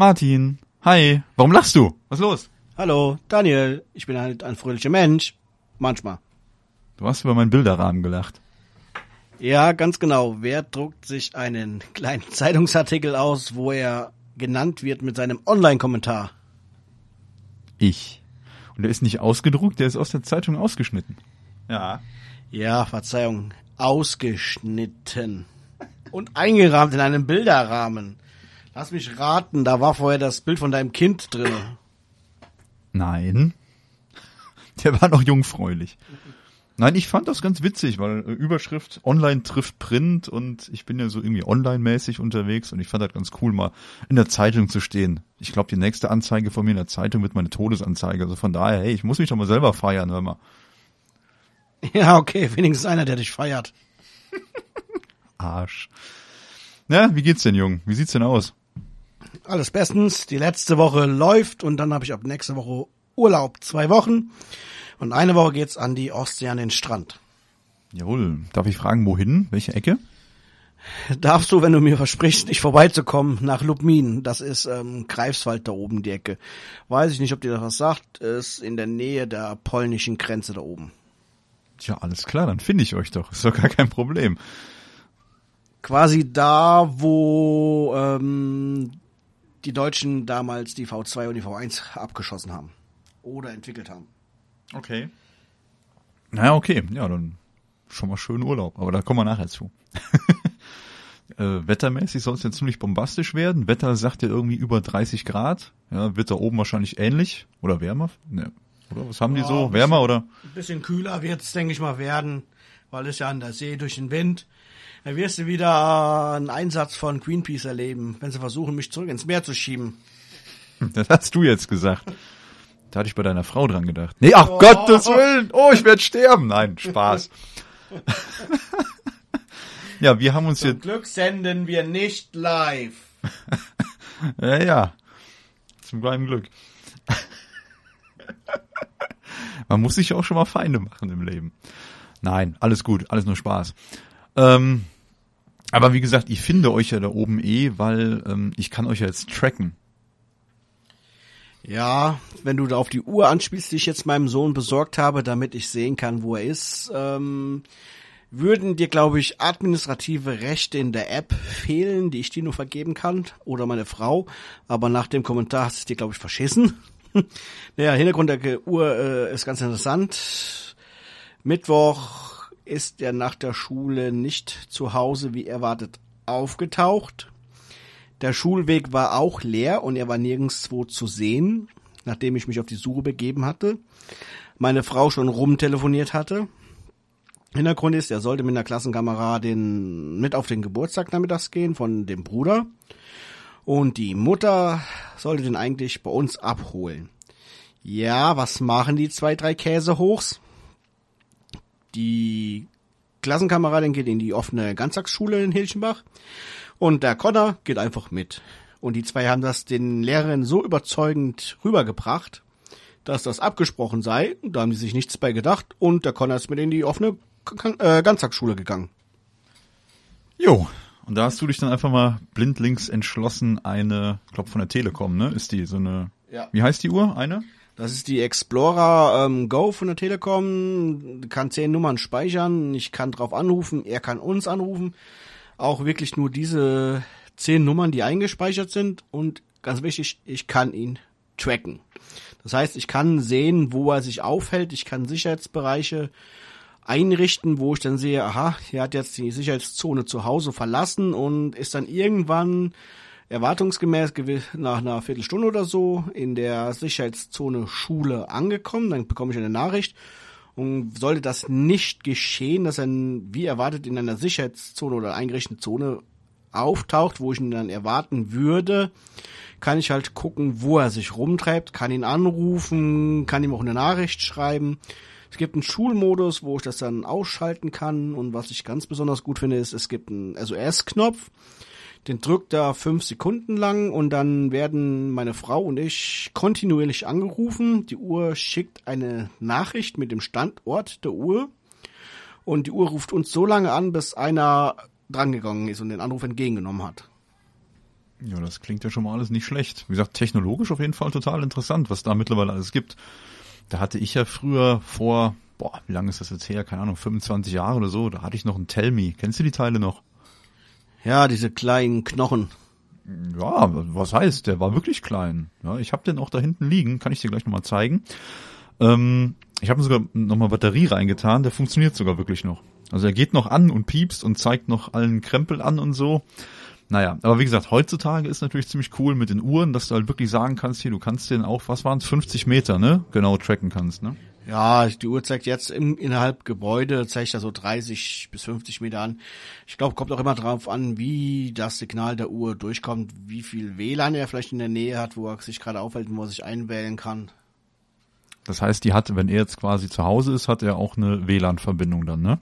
Martin, hi. Warum lachst du? Was ist los? Hallo, Daniel. Ich bin halt ein fröhlicher Mensch. Manchmal. Du hast über meinen Bilderrahmen gelacht. Ja, ganz genau. Wer druckt sich einen kleinen Zeitungsartikel aus, wo er genannt wird mit seinem Online-Kommentar? Ich. Und der ist nicht ausgedruckt, der ist aus der Zeitung ausgeschnitten. Ja. Ja, Verzeihung. Ausgeschnitten. Und eingerahmt in einem Bilderrahmen. Lass mich raten, da war vorher das Bild von deinem Kind drin. Nein. Der war noch jungfräulich. Nein, ich fand das ganz witzig, weil äh, Überschrift Online trifft Print und ich bin ja so irgendwie online-mäßig unterwegs und ich fand das ganz cool, mal in der Zeitung zu stehen. Ich glaube, die nächste Anzeige von mir in der Zeitung wird meine Todesanzeige. Also von daher, hey, ich muss mich doch mal selber feiern, hör mal. Ja, okay, wenigstens einer, der dich feiert. Arsch. Na, wie geht's denn, Jung? Wie sieht's denn aus? Alles bestens. Die letzte Woche läuft und dann habe ich ab nächste Woche Urlaub. Zwei Wochen. Und eine Woche geht's an die Ostsee an den Strand. Jawohl. Darf ich fragen, wohin? Welche Ecke? Darfst du, wenn du mir versprichst, nicht vorbeizukommen, nach Lubmin. Das ist ähm, Greifswald da oben, die Ecke. Weiß ich nicht, ob dir das was sagt. Ist in der Nähe der polnischen Grenze da oben. Tja, alles klar, dann finde ich euch doch. Ist doch gar kein Problem. Quasi da, wo ähm, die Deutschen damals die V2 und die V1 abgeschossen haben. Oder entwickelt haben. Okay. Naja, okay. Ja, dann schon mal schönen Urlaub. Aber da kommen wir nachher zu. äh, wettermäßig soll es ja ziemlich bombastisch werden. Wetter sagt ja irgendwie über 30 Grad. Ja, wird da oben wahrscheinlich ähnlich oder wärmer. Ne. Oder was haben die Ja, so? ein Wärmer oder? Ein bisschen kühler wird's, denke ich mal, werden, weil es ja an der See durch den Wind. Da wirst du wieder einen Einsatz von Greenpeace erleben, wenn sie versuchen, mich zurück ins Meer zu schieben. Das hast du jetzt gesagt. Da hatte ich bei deiner Frau dran gedacht. Nee, ach Gottes Willen. Oh, ich werde sterben. Nein, Spaß. ja, wir haben uns Zum jetzt, Glück senden wir nicht live. ja, ja. Zum kleinen Glück. Man muss sich auch schon mal Feinde machen im Leben. Nein, alles gut, alles nur Spaß. Ähm, aber wie gesagt, ich finde euch ja da oben eh, weil ähm, ich kann euch ja jetzt tracken. Ja, wenn du da auf die Uhr anspielst, die ich jetzt meinem Sohn besorgt habe, damit ich sehen kann, wo er ist, ähm, würden dir, glaube ich, administrative Rechte in der App fehlen, die ich dir nur vergeben kann, oder meine Frau. Aber nach dem Kommentar hast du es dir, glaube ich, verschissen. naja, Hintergrund der Uhr äh, ist ganz interessant. Mittwoch ist er nach der Schule nicht zu Hause, wie erwartet, aufgetaucht. Der Schulweg war auch leer und er war nirgendswo zu sehen, nachdem ich mich auf die Suche begeben hatte. Meine Frau schon rumtelefoniert hatte. Hintergrund ist, er sollte mit einer Klassenkameradin mit auf den Geburtstag nachmittags gehen von dem Bruder. Und die Mutter sollte den eigentlich bei uns abholen. Ja, was machen die zwei, drei Käsehochs? Die Klassenkameradin geht in die offene Ganztagsschule in Hilchenbach und der Connor geht einfach mit. Und die zwei haben das den Lehrerinnen so überzeugend rübergebracht, dass das abgesprochen sei. Da haben die sich nichts bei gedacht und der Connor ist mit in die offene äh, Ganztagsschule gegangen. Jo. Und da hast du dich dann einfach mal blindlings entschlossen, eine, ich glaube von der Telekom, ne? Ist die so eine, Ja. wie heißt die Uhr? Eine? Das ist die Explorer ähm, Go von der Telekom. Kann zehn Nummern speichern. Ich kann drauf anrufen. Er kann uns anrufen. Auch wirklich nur diese zehn Nummern, die eingespeichert sind. Und ganz wichtig, ich kann ihn tracken. Das heißt, ich kann sehen, wo er sich aufhält. Ich kann Sicherheitsbereiche einrichten, wo ich dann sehe, aha, er hat jetzt die Sicherheitszone zu Hause verlassen und ist dann irgendwann erwartungsgemäß nach einer Viertelstunde oder so in der Sicherheitszone Schule angekommen. Dann bekomme ich eine Nachricht. Und sollte das nicht geschehen, dass er wie erwartet in einer Sicherheitszone oder eingerichteten Zone auftaucht, wo ich ihn dann erwarten würde, kann ich halt gucken, wo er sich rumtreibt, kann ihn anrufen, kann ihm auch eine Nachricht schreiben. Es gibt einen Schulmodus, wo ich das dann ausschalten kann und was ich ganz besonders gut finde, ist, es gibt einen SOS-Knopf. Den drückt er fünf Sekunden lang und dann werden meine Frau und ich kontinuierlich angerufen. Die Uhr schickt eine Nachricht mit dem Standort der Uhr und die Uhr ruft uns so lange an, bis einer drangegangen ist und den Anruf entgegengenommen hat. Ja, das klingt ja schon mal alles nicht schlecht. Wie gesagt, technologisch auf jeden Fall total interessant, was da mittlerweile alles gibt. Da hatte ich ja früher vor, boah, wie lange ist das jetzt her? Keine Ahnung, 25 Jahre oder so. Da hatte ich noch einen Tell Kennst du die Teile noch? Ja, diese kleinen Knochen. Ja, was heißt, der war wirklich klein. Ja, ich habe den auch da hinten liegen, kann ich dir gleich nochmal zeigen. Ähm, ich habe sogar nochmal Batterie reingetan, der funktioniert sogar wirklich noch. Also er geht noch an und piepst und zeigt noch allen Krempel an und so. Naja, aber wie gesagt, heutzutage ist natürlich ziemlich cool mit den Uhren, dass du halt wirklich sagen kannst, hier, du kannst den auch, was waren es, 50 Meter, ne? Genau tracken kannst, ne? Ja, die Uhr zeigt jetzt im, innerhalb Gebäude, zeigt da so 30 bis 50 Meter an. Ich glaube, kommt auch immer drauf an, wie das Signal der Uhr durchkommt, wie viel WLAN er vielleicht in der Nähe hat, wo er sich gerade aufhält und wo er sich einwählen kann. Das heißt, die hat, wenn er jetzt quasi zu Hause ist, hat er auch eine WLAN-Verbindung dann, ne?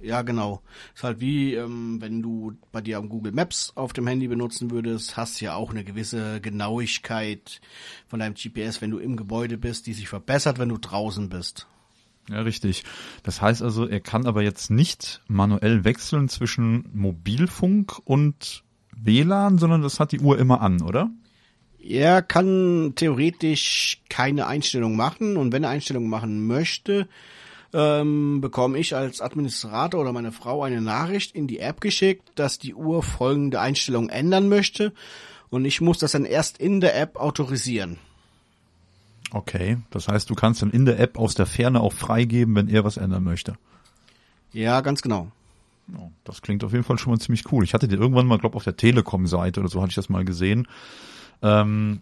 Ja, genau. Ist halt wie, ähm, wenn du bei dir am Google Maps auf dem Handy benutzen würdest, hast du ja auch eine gewisse Genauigkeit von deinem GPS, wenn du im Gebäude bist, die sich verbessert, wenn du draußen bist. Ja, richtig. Das heißt also, er kann aber jetzt nicht manuell wechseln zwischen Mobilfunk und WLAN, sondern das hat die Uhr immer an, oder? Er kann theoretisch keine Einstellung machen und wenn er Einstellungen machen möchte, ähm, bekomme ich als Administrator oder meine Frau eine Nachricht in die App geschickt, dass die Uhr folgende Einstellung ändern möchte und ich muss das dann erst in der App autorisieren. Okay, das heißt, du kannst dann in der App aus der Ferne auch freigeben, wenn er was ändern möchte. Ja, ganz genau. Das klingt auf jeden Fall schon mal ziemlich cool. Ich hatte den irgendwann mal, glaube auf der Telekom-Seite oder so hatte ich das mal gesehen. Ähm,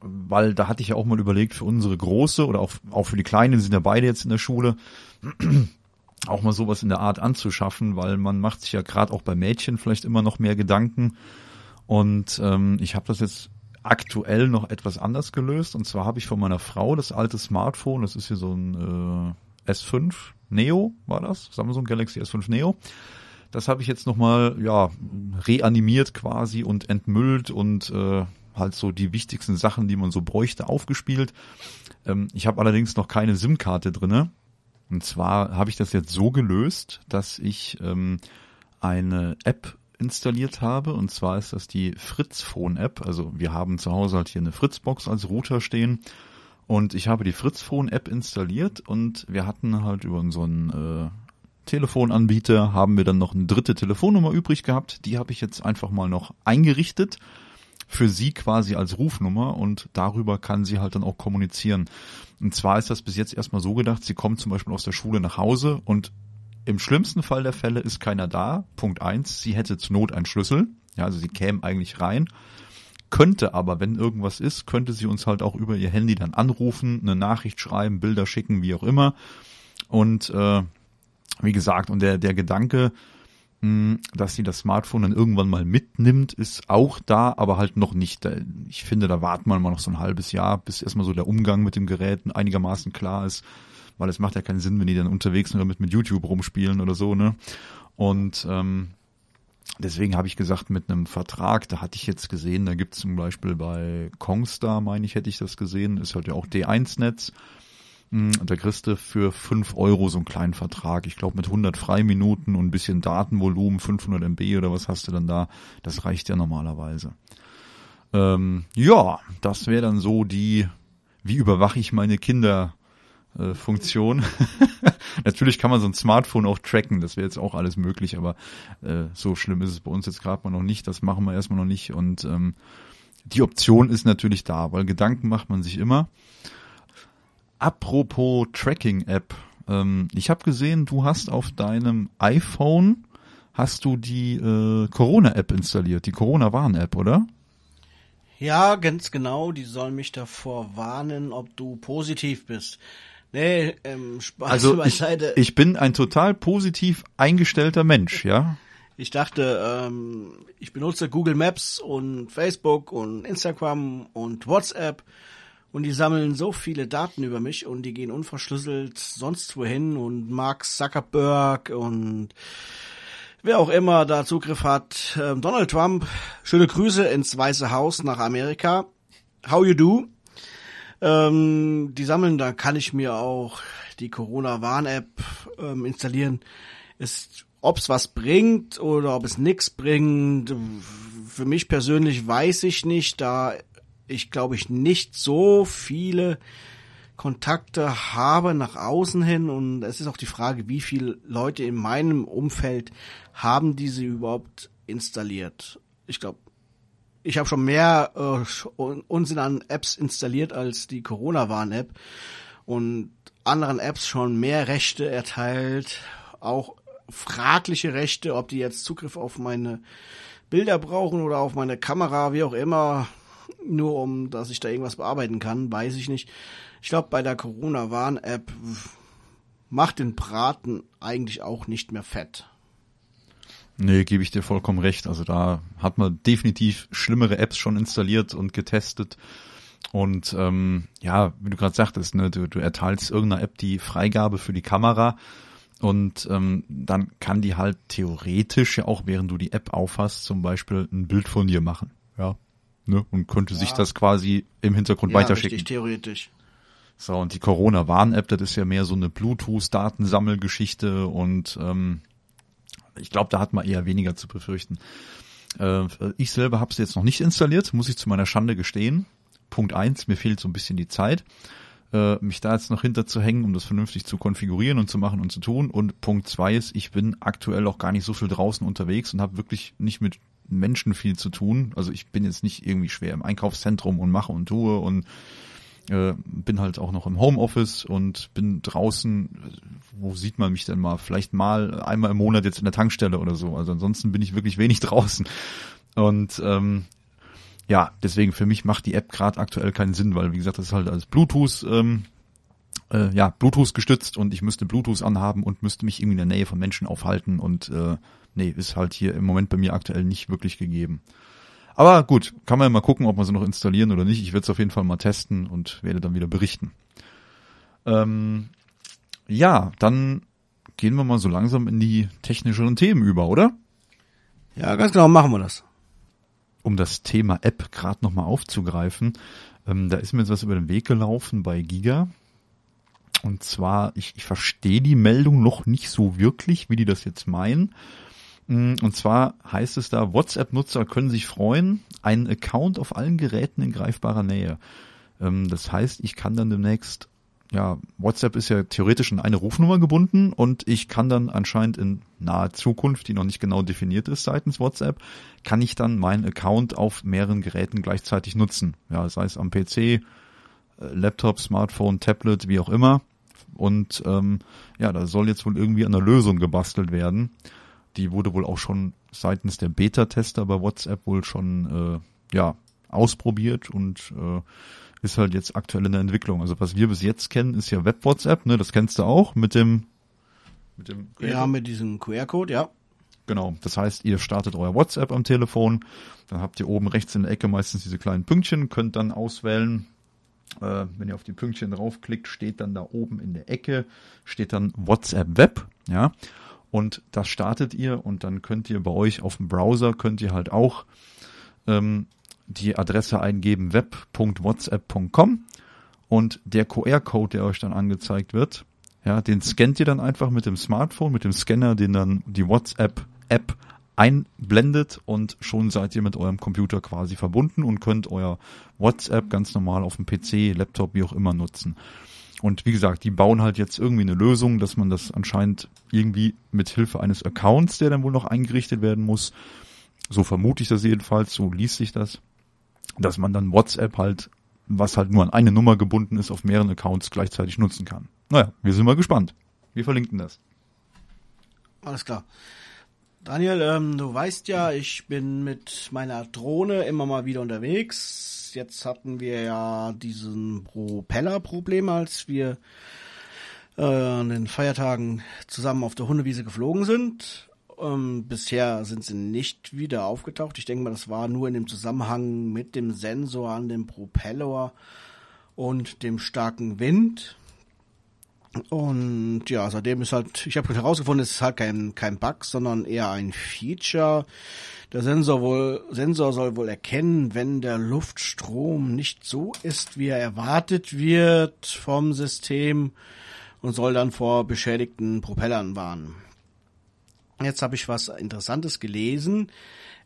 weil da hatte ich ja auch mal überlegt, für unsere Große oder auch, auch für die Kleinen, sind ja beide jetzt in der Schule, auch mal sowas in der Art anzuschaffen, weil man macht sich ja gerade auch bei Mädchen vielleicht immer noch mehr Gedanken. Und ähm, ich habe das jetzt aktuell noch etwas anders gelöst. Und zwar habe ich von meiner Frau das alte Smartphone, das ist hier so ein äh, S5 Neo, war das? Samsung Galaxy S5 Neo. Das habe ich jetzt nochmal, ja, reanimiert quasi und entmüllt und äh, halt so die wichtigsten Sachen, die man so bräuchte, aufgespielt. Ähm, ich habe allerdings noch keine SIM-Karte drinne. Und zwar habe ich das jetzt so gelöst, dass ich ähm, eine App installiert habe. Und zwar ist das die Fritz Phone App. Also wir haben zu Hause halt hier eine Fritzbox als Router stehen. Und ich habe die Fritz Phone App installiert und wir hatten halt über unseren äh, Telefonanbieter haben wir dann noch eine dritte Telefonnummer übrig gehabt. Die habe ich jetzt einfach mal noch eingerichtet für sie quasi als Rufnummer und darüber kann sie halt dann auch kommunizieren. Und zwar ist das bis jetzt erstmal so gedacht, sie kommt zum Beispiel aus der Schule nach Hause und im schlimmsten Fall der Fälle ist keiner da. Punkt eins, sie hätte zur Not einen Schlüssel. Ja, also sie käme eigentlich rein. Könnte aber, wenn irgendwas ist, könnte sie uns halt auch über ihr Handy dann anrufen, eine Nachricht schreiben, Bilder schicken, wie auch immer. Und äh, wie gesagt, und der, der Gedanke, dass sie das Smartphone dann irgendwann mal mitnimmt, ist auch da, aber halt noch nicht. Ich finde, da warten wir mal noch so ein halbes Jahr, bis erstmal so der Umgang mit dem Gerät einigermaßen klar ist, weil es macht ja keinen Sinn, wenn die dann unterwegs sind damit mit YouTube rumspielen oder so, ne? Und ähm, deswegen habe ich gesagt, mit einem Vertrag, da hatte ich jetzt gesehen, da gibt es zum Beispiel bei Kongstar, meine ich, hätte ich das gesehen, ist halt ja auch D1-Netz hm, da kriegst du für fünf Euro so einen kleinen Vertrag. Ich glaube mit 100 Freiminuten und ein bisschen Datenvolumen, 500 MB oder was hast du dann da? Das reicht ja normalerweise. Ähm, ja, das wäre dann so die, wie überwache ich meine Kinder äh, Funktion. Natürlich kann man so ein Smartphone auch tracken, das wäre jetzt auch alles möglich, aber äh, so schlimm ist es bei uns jetzt gerade mal noch nicht, das machen wir erstmal noch nicht und ähm, die Option ist natürlich da, weil Gedanken macht man sich immer. Apropos Tracking-App. Ähm, ich habe gesehen, du hast auf deinem iPhone hast du die äh, Corona-App installiert, die Corona-Warn-App, oder? Ja, ganz genau. Die soll mich davor warnen, ob du positiv bist. Nee, ähm, Spaß also beiseite. Ich, ich bin ein total positiv eingestellter Mensch, ja. Ich dachte, ähm, ich benutze Google Maps und Facebook und Instagram und WhatsApp und die sammeln so viele Daten über mich und die gehen unverschlüsselt sonst wohin und Mark Zuckerberg und wer auch immer da Zugriff hat, äh, Donald Trump, schöne Grüße ins Weiße Haus nach Amerika. How you do? Ähm, die sammeln, da kann ich mir auch die Corona-Warn-App ähm, installieren. Ist, ob's was bringt oder ob es nichts bringt, für mich persönlich weiß ich nicht, da ich glaube ich nicht so viele Kontakte habe nach außen hin und es ist auch die Frage, wie viele Leute in meinem Umfeld haben diese überhaupt installiert. Ich glaube, ich habe schon mehr äh, Unsinn an Apps installiert als die Corona-Warn-App und anderen Apps schon mehr Rechte erteilt, auch fragliche Rechte, ob die jetzt Zugriff auf meine Bilder brauchen oder auf meine Kamera, wie auch immer, nur um, dass ich da irgendwas bearbeiten kann, weiß ich nicht. Ich glaube, bei der Corona-Warn-App macht den Braten eigentlich auch nicht mehr fett. Nee, gebe ich dir vollkommen recht. Also da hat man definitiv schlimmere Apps schon installiert und getestet. Und ähm, ja, wie du gerade sagtest, ne, du, du erteilst irgendeiner App die Freigabe für die Kamera und ähm, dann kann die halt theoretisch ja auch, während du die App aufhast, zum Beispiel ein Bild von dir machen. Ja. Ne? Und könnte ja. sich das quasi im Hintergrund ja, weiterschicken. Richtig, theoretisch. So, und die Corona-Warn-App, das ist ja mehr so eine Bluetooth-Datensammelgeschichte und ähm, ich glaube, da hat man eher weniger zu befürchten. Äh, ich selber habe es jetzt noch nicht installiert, muss ich zu meiner Schande gestehen. Punkt eins, mir fehlt so ein bisschen die Zeit, äh, mich da jetzt noch hinter zu hängen, um das vernünftig zu konfigurieren und zu machen und zu tun. Und Punkt zwei ist, ich bin aktuell auch gar nicht so viel draußen unterwegs und habe wirklich nicht mit Menschen viel zu tun. Also ich bin jetzt nicht irgendwie schwer im Einkaufszentrum und mache und tue und äh, bin halt auch noch im Homeoffice und bin draußen, wo sieht man mich denn mal? Vielleicht mal einmal im Monat jetzt in der Tankstelle oder so. Also ansonsten bin ich wirklich wenig draußen. Und ähm, ja, deswegen für mich macht die App gerade aktuell keinen Sinn, weil wie gesagt, das ist halt als Bluetooth, ähm, äh, ja, Bluetooth gestützt und ich müsste Bluetooth anhaben und müsste mich irgendwie in der Nähe von Menschen aufhalten und äh, nee, ist halt hier im Moment bei mir aktuell nicht wirklich gegeben. Aber gut, kann man ja mal gucken, ob man sie noch installieren oder nicht. Ich werde es auf jeden Fall mal testen und werde dann wieder berichten. Ähm, ja, dann gehen wir mal so langsam in die technischeren Themen über, oder? Ja, ganz genau, machen wir das. Um das Thema App gerade nochmal aufzugreifen, ähm, da ist mir jetzt was über den Weg gelaufen bei Giga. Und zwar, ich, ich verstehe die Meldung noch nicht so wirklich, wie die das jetzt meinen. Mm, und zwar heißt es da, WhatsApp-Nutzer können sich freuen, einen Account auf allen Geräten in greifbarer Nähe. Ähm, das heißt, ich kann dann demnächst, ja, WhatsApp ist ja theoretisch in eine Rufnummer gebunden und ich kann dann anscheinend in naher Zukunft, die noch nicht genau definiert ist seitens WhatsApp, kann ich dann meinen Account auf mehreren Geräten gleichzeitig nutzen. Ja, sei es am PC, äh, Laptop, Smartphone, Tablet, wie auch immer. Und ähm, ja, da soll jetzt wohl irgendwie an einer Lösung gebastelt werden die wurde wohl auch schon seitens der Beta-Tester bei WhatsApp wohl schon äh, ja ausprobiert und äh, ist halt jetzt aktuell in der Entwicklung. Also was wir bis jetzt kennen, ist ja Web-WhatsApp, ne? Das kennst du auch mit dem mit dem Ja, mit diesem QR-Code, ja. Genau. Das heißt, ihr startet euer WhatsApp am Telefon, dann habt ihr oben rechts in der Ecke meistens diese kleinen Pünktchen, könnt dann auswählen, äh, wenn ihr auf die Pünktchen draufklickt, steht dann da oben in der Ecke, steht dann WhatsApp Web, ja und das startet ihr und dann könnt ihr bei euch auf dem Browser könnt ihr halt auch ähm, die Adresse eingeben web.whatsapp.com und der QR-Code, der euch dann angezeigt wird, ja, den scannt ihr dann einfach mit dem Smartphone, mit dem Scanner, den dann die WhatsApp-App einblendet und schon seid ihr mit eurem Computer quasi verbunden und könnt euer WhatsApp ganz normal auf dem PC, Laptop, wie auch immer nutzen. Und wie gesagt, die bauen halt jetzt irgendwie eine Lösung, dass man das anscheinend irgendwie mit Hilfe eines Accounts, der dann wohl noch eingerichtet werden muss, so vermute ich das jedenfalls, so liest sich das, dass man dann WhatsApp halt, was halt nur an eine Nummer gebunden ist, auf mehreren Accounts gleichzeitig nutzen kann. Naja, wir sind mal gespannt. Wir verlinken das. Alles klar. Daniel, ähm, du weißt ja, ich bin mit meiner Drohne immer mal wieder unterwegs Jetzt hatten wir ja diesen Propeller-Problem, als wir äh, an den Feiertagen zusammen auf der Hundewiese geflogen sind. Ähm, bisher sind sie nicht wieder aufgetaucht. Ich denke mal, das war nur in dem Zusammenhang mit dem Sensor an dem Propeller und dem starken Wind. Und ja, seitdem ist halt, ich habe herausgefunden, es ist halt kein, kein Bug, sondern eher ein Feature. Der Sensor, wohl, Sensor soll wohl erkennen, wenn der Luftstrom nicht so ist, wie er erwartet wird vom System und soll dann vor beschädigten Propellern warnen. Jetzt habe ich was Interessantes gelesen.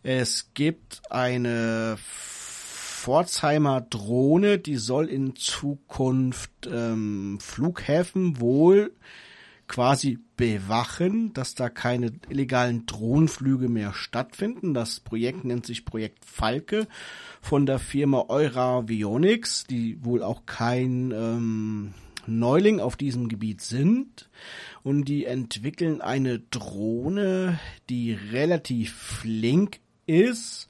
Es gibt eine Pforzheimer Drohne, die soll in Zukunft ähm, Flughäfen wohl quasi bewachen, dass da keine illegalen Drohnenflüge mehr stattfinden. Das Projekt nennt sich Projekt Falke von der Firma Euravionics, die wohl auch kein ähm, Neuling auf diesem Gebiet sind. Und die entwickeln eine Drohne, die relativ flink ist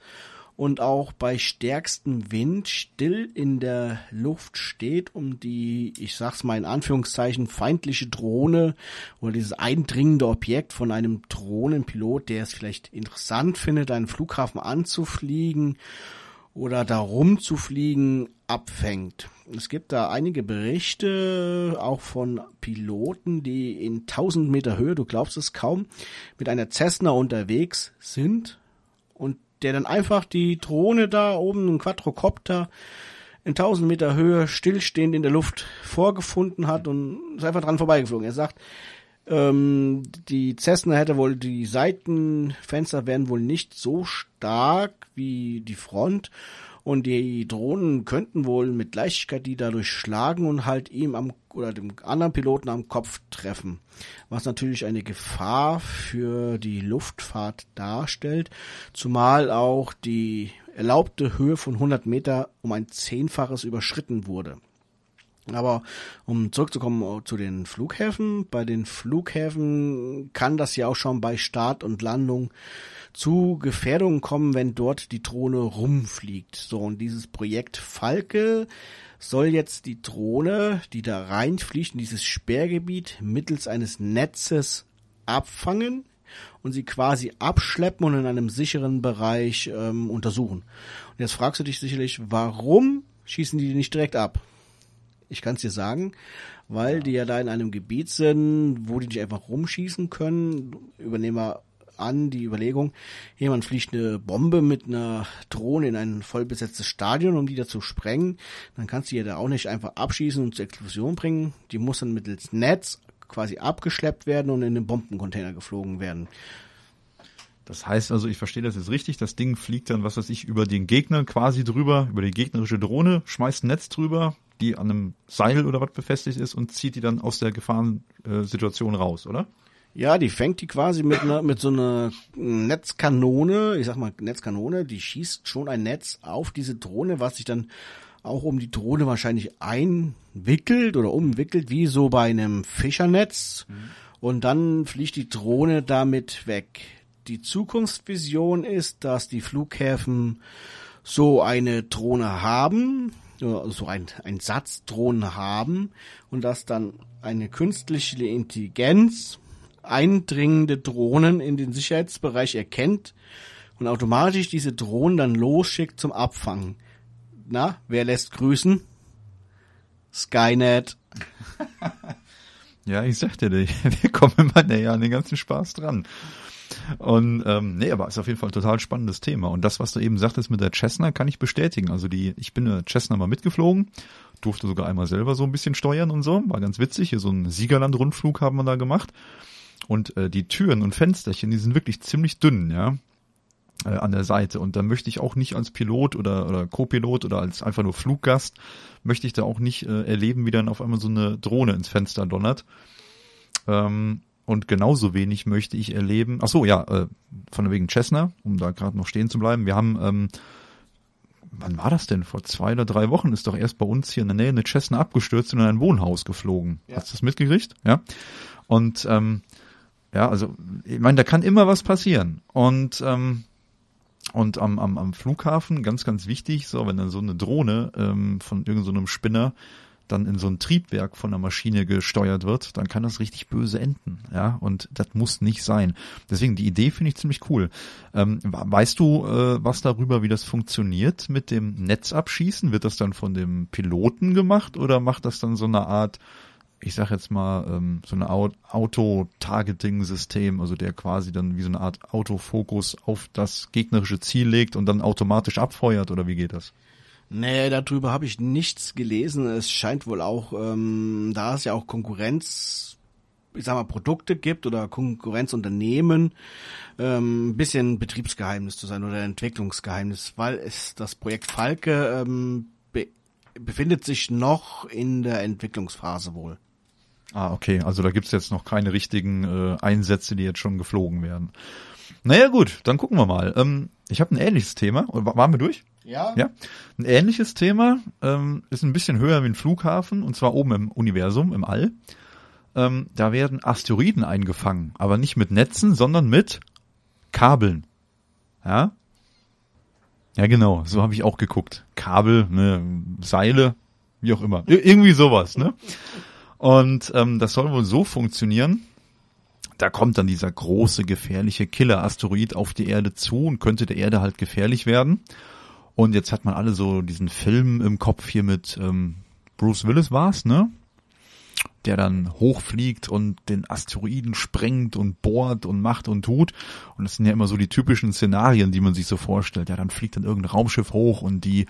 und auch bei stärkstem Wind still in der Luft steht, um die, ich sag's mal in Anführungszeichen, feindliche Drohne oder dieses eindringende Objekt von einem Drohnenpilot, der es vielleicht interessant findet, einen Flughafen anzufliegen oder da rumzufliegen, abfängt. Es gibt da einige Berichte, auch von Piloten, die in 1000 Meter Höhe, du glaubst es kaum, mit einer Cessna unterwegs sind der dann einfach die Drohne da oben, ein Quadrocopter, in 1000 Meter Höhe stillstehend in der Luft vorgefunden hat und ist einfach dran vorbeigeflogen. Er sagt, ähm, die Cessna hätte wohl, die Seitenfenster wären wohl nicht so stark wie die Front und die Drohnen könnten wohl mit Leichtigkeit die dadurch schlagen und halt ihm am oder dem anderen Piloten am Kopf treffen. Was natürlich eine Gefahr für die Luftfahrt darstellt, zumal auch die erlaubte Höhe von 100 Meter um ein Zehnfaches überschritten wurde. Aber um zurückzukommen zu den Flughäfen, bei den Flughäfen kann das ja auch schon bei Start und Landung zu Gefährdungen kommen, wenn dort die Drohne rumfliegt. So, und dieses Projekt Falke soll jetzt die Drohne, die da reinfliegt in dieses Sperrgebiet, mittels eines Netzes abfangen und sie quasi abschleppen und in einem sicheren Bereich ähm, untersuchen. Und jetzt fragst du dich sicherlich, warum schießen die nicht direkt ab? Ich kann es dir sagen, weil die ja da in einem Gebiet sind, wo die nicht einfach rumschießen können. Übernehmen wir an die Überlegung, jemand fliegt eine Bombe mit einer Drohne in ein vollbesetztes Stadion, um die da zu sprengen, dann kannst du die ja da auch nicht einfach abschießen und zur Explosion bringen. Die muss dann mittels Netz quasi abgeschleppt werden und in den Bombencontainer geflogen werden. Das heißt also, ich verstehe das jetzt richtig, das Ding fliegt dann, was weiß ich, über den Gegner quasi drüber, über die gegnerische Drohne, schmeißt ein Netz drüber, die an einem Seil oder was befestigt ist und zieht die dann aus der Gefahrensituation raus, oder? Ja, die fängt die quasi mit einer, mit so einer Netzkanone, ich sag mal Netzkanone, die schießt schon ein Netz auf diese Drohne, was sich dann auch um die Drohne wahrscheinlich einwickelt oder umwickelt, wie so bei einem Fischernetz. Mhm. Und dann fliegt die Drohne damit weg. Die Zukunftsvision ist, dass die Flughäfen so eine Drohne haben, so ein, ein Satz Drohnen haben und dass dann eine künstliche Intelligenz eindringende Drohnen in den Sicherheitsbereich erkennt und automatisch diese Drohnen dann losschickt zum Abfangen. Na, wer lässt grüßen? Skynet. ja, ich sagte dir, wir kommen immer näher an den ganzen Spaß dran. Und ähm, nee, aber ist auf jeden Fall ein total spannendes Thema. Und das, was du eben sagtest mit der Cessna, kann ich bestätigen. Also die, ich bin eine Cessna mal mitgeflogen, durfte sogar einmal selber so ein bisschen steuern und so, war ganz witzig. Hier so ein Siegerland-Rundflug haben wir da gemacht. Und äh, die Türen und Fensterchen, die sind wirklich ziemlich dünn, ja, äh, an der Seite. Und da möchte ich auch nicht als Pilot oder, oder Co-Pilot oder als einfach nur Fluggast, möchte ich da auch nicht äh, erleben, wie dann auf einmal so eine Drohne ins Fenster donnert. Ähm, und genauso wenig möchte ich erleben. Ach so, ja, äh, von wegen Cessna, um da gerade noch stehen zu bleiben. Wir haben, ähm, wann war das denn? Vor zwei oder drei Wochen ist doch erst bei uns hier in der Nähe eine Cessna abgestürzt und in ein Wohnhaus geflogen. Ja. Hast du das mitgekriegt? Ja. Und ähm, ja, also ich meine, da kann immer was passieren. Und ähm, und am, am, am Flughafen, ganz, ganz wichtig, so, wenn dann so eine Drohne ähm, von irgendeinem so Spinner dann in so ein Triebwerk von der Maschine gesteuert wird, dann kann das richtig böse enden. Ja, und das muss nicht sein. Deswegen, die Idee finde ich ziemlich cool. Ähm, weißt du äh, was darüber, wie das funktioniert mit dem Netzabschießen? Wird das dann von dem Piloten gemacht oder macht das dann so eine Art ich sag jetzt mal, ähm, so eine Auto-Targeting-System, also der quasi dann wie so eine Art Autofokus auf das gegnerische Ziel legt und dann automatisch abfeuert oder wie geht das? Nee, darüber habe ich nichts gelesen. Es scheint wohl auch, ähm, da es ja auch Konkurrenz, ich sag mal, Produkte gibt oder Konkurrenzunternehmen, ähm, ein bisschen Betriebsgeheimnis zu sein oder Entwicklungsgeheimnis, weil es das Projekt Falke ähm, be befindet sich noch in der Entwicklungsphase wohl. Ah, okay. Also da gibt's jetzt noch keine richtigen äh, Einsätze, die jetzt schon geflogen werden. Naja gut, dann gucken wir mal. Ähm, ich habe ein ähnliches Thema. Waren wir durch? Ja. Ja. Ein ähnliches Thema ähm, ist ein bisschen höher wie ein Flughafen und zwar oben im Universum, im All. Ähm, da werden Asteroiden eingefangen, aber nicht mit Netzen, sondern mit Kabeln. Ja. Ja, genau. So habe ich auch geguckt. Kabel, ne, Seile, wie auch immer. Ir irgendwie sowas, ne? Und ähm, das soll wohl so funktionieren. Da kommt dann dieser große, gefährliche Killer-Asteroid auf die Erde zu und könnte der Erde halt gefährlich werden. Und jetzt hat man alle so diesen Film im Kopf hier mit ähm, Bruce Willis war's, ne? Der dann hochfliegt und den Asteroiden sprengt und bohrt und macht und tut. Und das sind ja immer so die typischen Szenarien, die man sich so vorstellt. Ja, dann fliegt dann irgendein Raumschiff hoch und die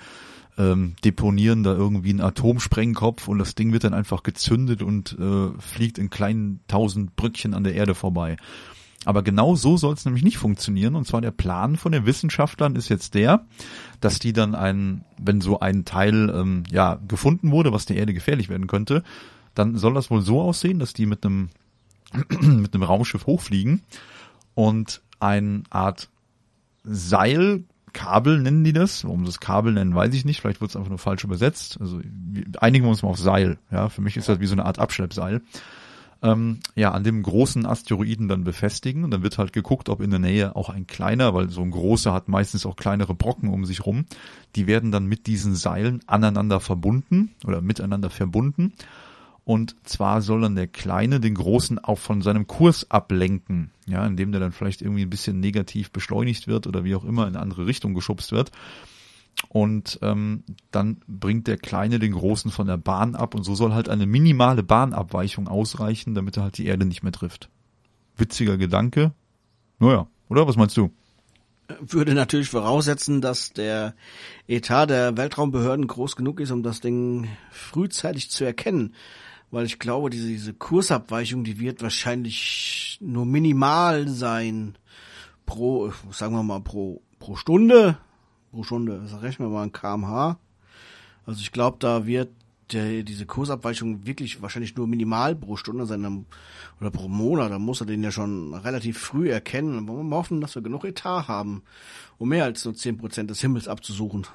ähm, deponieren da irgendwie einen Atomsprengkopf und das Ding wird dann einfach gezündet und äh, fliegt in kleinen tausend Brückchen an der Erde vorbei. Aber genau so soll es nämlich nicht funktionieren. Und zwar der Plan von den Wissenschaftlern ist jetzt der, dass die dann ein, wenn so ein Teil ähm, ja gefunden wurde, was der Erde gefährlich werden könnte, dann soll das wohl so aussehen, dass die mit einem mit einem Raumschiff hochfliegen und eine Art Seil Kabel nennen die das. Warum sie das Kabel nennen, weiß ich nicht. Vielleicht wird es einfach nur falsch übersetzt. Also einigen wir uns mal auf Seil. Ja, für mich ist das wie so eine Art Abschleppseil. Ähm, ja, an dem großen Asteroiden dann befestigen. Und dann wird halt geguckt, ob in der Nähe auch ein kleiner, weil so ein großer hat meistens auch kleinere Brocken um sich rum. Die werden dann mit diesen Seilen aneinander verbunden oder miteinander verbunden. Und zwar soll dann der Kleine den Großen auch von seinem Kurs ablenken, ja, indem der dann vielleicht irgendwie ein bisschen negativ beschleunigt wird oder wie auch immer in eine andere Richtung geschubst wird. Und ähm, dann bringt der Kleine den Großen von der Bahn ab und so soll halt eine minimale Bahnabweichung ausreichen, damit er halt die Erde nicht mehr trifft. Witziger Gedanke. Naja, oder? Was meinst du? würde natürlich voraussetzen, dass der Etat der Weltraumbehörden groß genug ist, um das Ding frühzeitig zu erkennen weil ich glaube, diese, diese Kursabweichung, die wird wahrscheinlich nur minimal sein pro, sagen wir mal, pro, pro Stunde. Pro Stunde, das rechnen wir mal ein kmh. Also ich glaube, da wird der, diese Kursabweichung wirklich wahrscheinlich nur minimal pro Stunde sein oder pro Monat. Da muss er den ja schon relativ früh erkennen. wollen wir hoffen, dass wir genug Etat haben, um mehr als nur zehn Prozent des Himmels abzusuchen.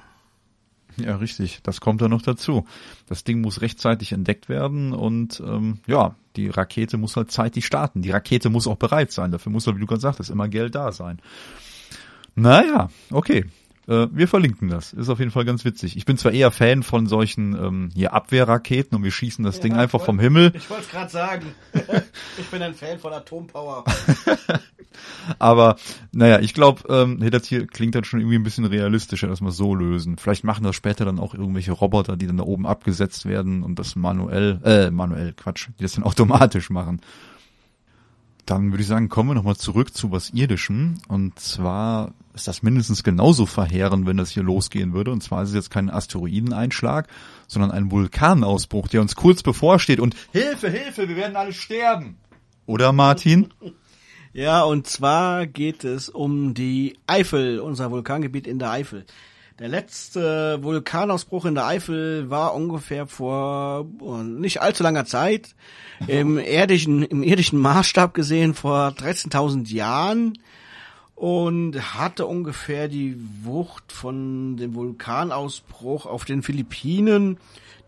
Ja, richtig. Das kommt da noch dazu. Das Ding muss rechtzeitig entdeckt werden und ähm, ja, die Rakete muss halt zeitig starten. Die Rakete muss auch bereit sein. Dafür muss, wie du gerade sagtest, immer Geld da sein. Naja, okay. Äh, wir verlinken das. Ist auf jeden Fall ganz witzig. Ich bin zwar eher Fan von solchen ähm, hier Abwehrraketen und wir schießen das ja, Ding einfach wollt, vom Himmel. Ich wollte es gerade sagen. ich bin ein Fan von Atompower. Aber naja, ich glaube, ähm, das hier klingt dann schon irgendwie ein bisschen realistischer, dass wir so lösen. Vielleicht machen das später dann auch irgendwelche Roboter, die dann da oben abgesetzt werden und das manuell, äh, manuell, Quatsch, die das dann automatisch machen. Dann würde ich sagen, kommen wir nochmal zurück zu was Irdischem. Und zwar ist das mindestens genauso verheerend, wenn das hier losgehen würde. Und zwar ist es jetzt kein Asteroideneinschlag, sondern ein Vulkanausbruch, der uns kurz bevorsteht. Und Hilfe, Hilfe, wir werden alle sterben. Oder Martin? Ja, und zwar geht es um die Eifel, unser Vulkangebiet in der Eifel. Der letzte Vulkanausbruch in der Eifel war ungefähr vor nicht allzu langer Zeit. Im irdischen, im irdischen Maßstab gesehen vor 13.000 Jahren und hatte ungefähr die Wucht von dem Vulkanausbruch auf den Philippinen,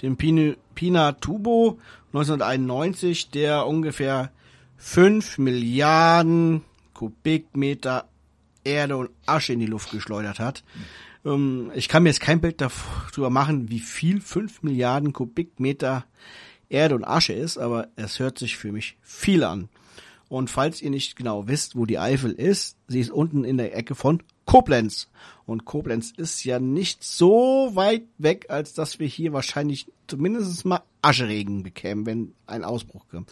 dem Pinatubo 1991, der ungefähr 5 Milliarden Kubikmeter Erde und Asche in die Luft geschleudert hat. Ähm, ich kann mir jetzt kein Bild darüber machen, wie viel 5 Milliarden Kubikmeter Erde und Asche ist, aber es hört sich für mich viel an. Und falls ihr nicht genau wisst, wo die Eifel ist, sie ist unten in der Ecke von Koblenz. Und Koblenz ist ja nicht so weit weg, als dass wir hier wahrscheinlich zumindest mal Ascheregen bekämen, wenn ein Ausbruch kommt.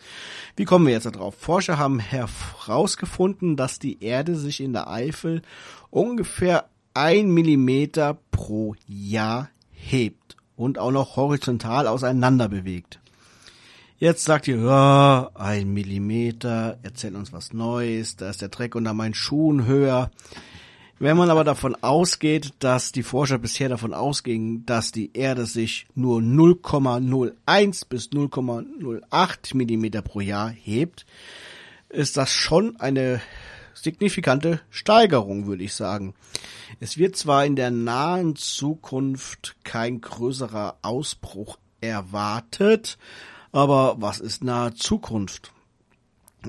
Wie kommen wir jetzt darauf? Forscher haben herausgefunden, dass die Erde sich in der Eifel ungefähr ein Millimeter pro Jahr hebt und auch noch horizontal auseinander bewegt. Jetzt sagt ihr, ja, ein Millimeter, erzählt uns was Neues, da ist der Dreck unter meinen Schuhen höher. Wenn man aber davon ausgeht, dass die Forscher bisher davon ausgingen, dass die Erde sich nur 0,01 bis 0,08 Millimeter pro Jahr hebt, ist das schon eine signifikante Steigerung, würde ich sagen. Es wird zwar in der nahen Zukunft kein größerer Ausbruch erwartet, aber was ist nahe Zukunft?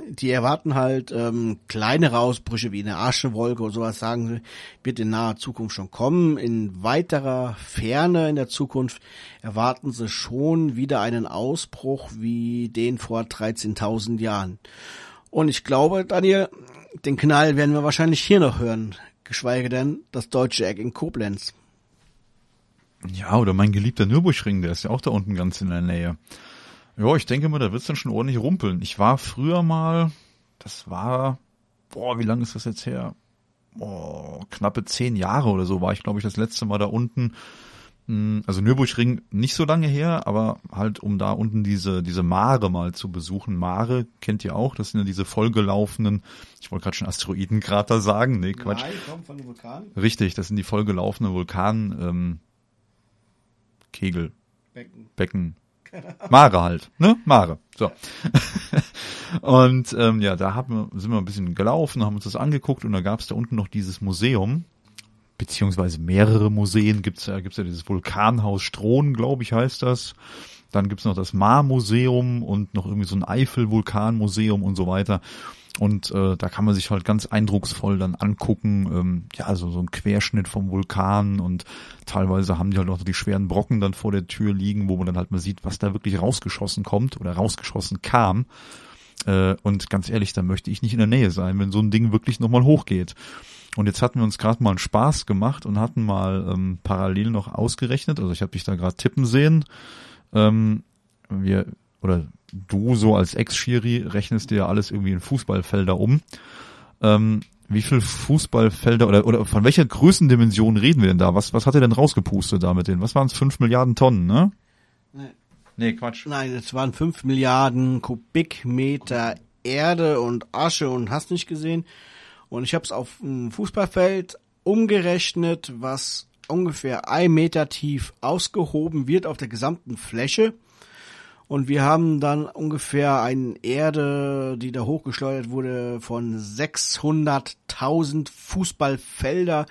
die erwarten halt ähm, kleinere Ausbrüche wie eine Aschewolke oder sowas, sagen sie, wird in naher Zukunft schon kommen. In weiterer Ferne in der Zukunft erwarten sie schon wieder einen Ausbruch wie den vor 13.000 Jahren. Und ich glaube, Daniel, den Knall werden wir wahrscheinlich hier noch hören, geschweige denn das deutsche Eck in Koblenz. Ja, oder mein geliebter Nürburgring, der ist ja auch da unten ganz in der Nähe. Ja, ich denke mal, da wird's dann schon ordentlich rumpeln. Ich war früher mal, das war, boah, wie lange ist das jetzt her? Boah, knappe zehn Jahre oder so war ich, glaube ich, das letzte Mal da unten. Hm, also Nürburgring nicht so lange her, aber halt um da unten diese diese Mare mal zu besuchen. Mare kennt ihr auch, das sind ja diese vollgelaufenen, ich wollte gerade schon Asteroidenkrater sagen, nee, Quatsch. Nein, kommt von den Vulkanen. Richtig, das sind die vollgelaufenen Vulkan ähm, Kegel. Becken. Becken. Mare halt, ne? Mare. So. und ähm, ja, da haben sind wir ein bisschen gelaufen, haben uns das angeguckt und da gab es da unten noch dieses Museum, beziehungsweise mehrere Museen. Gibt's ja, gibt's ja dieses Vulkanhaus Strohn, glaube ich, heißt das. Dann gibt's noch das Mar-Museum und noch irgendwie so ein Eifel-Vulkanmuseum und so weiter. Und äh, da kann man sich halt ganz eindrucksvoll dann angucken, ähm, ja, so, so ein Querschnitt vom Vulkan und teilweise haben die halt auch die schweren Brocken dann vor der Tür liegen, wo man dann halt mal sieht, was da wirklich rausgeschossen kommt oder rausgeschossen kam. Äh, und ganz ehrlich, da möchte ich nicht in der Nähe sein, wenn so ein Ding wirklich nochmal hochgeht. Und jetzt hatten wir uns gerade mal einen Spaß gemacht und hatten mal ähm, parallel noch ausgerechnet, also ich habe dich da gerade tippen sehen, ähm, wir oder du so als Ex-Schiri rechnest dir ja alles irgendwie in Fußballfelder um. Ähm, wie viel Fußballfelder oder, oder von welcher Größendimension reden wir denn da? Was, was hat er denn rausgepustet da mit denen? Was waren es? Fünf Milliarden Tonnen, ne? Nee. Nee, Quatsch. Nein, es waren fünf Milliarden Kubikmeter Erde und Asche und hast nicht gesehen. Und ich habe es auf ein Fußballfeld umgerechnet, was ungefähr ein Meter tief ausgehoben wird auf der gesamten Fläche. Und wir haben dann ungefähr eine Erde, die da hochgeschleudert wurde, von 600.000 Fußballfelder,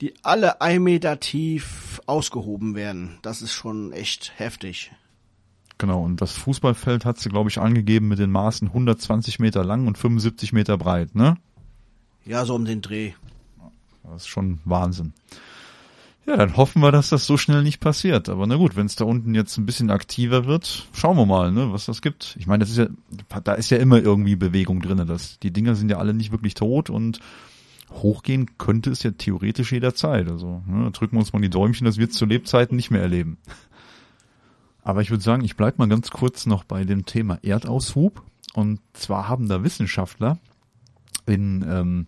die alle ein Meter tief ausgehoben werden. Das ist schon echt heftig. Genau, und das Fußballfeld hat sie, glaube ich, angegeben mit den Maßen 120 Meter lang und 75 Meter breit, ne? Ja, so um den Dreh. Das ist schon Wahnsinn. Ja, dann hoffen wir, dass das so schnell nicht passiert. Aber na gut, wenn es da unten jetzt ein bisschen aktiver wird, schauen wir mal, ne, was das gibt. Ich meine, das ist ja, da ist ja immer irgendwie Bewegung drinne. Das, die Dinger sind ja alle nicht wirklich tot und hochgehen könnte es ja theoretisch jederzeit. Also ne, drücken wir uns mal die Däumchen, das wird zu Lebzeiten nicht mehr erleben. Aber ich würde sagen, ich bleib mal ganz kurz noch bei dem Thema Erdaushub. Und zwar haben da Wissenschaftler in ähm,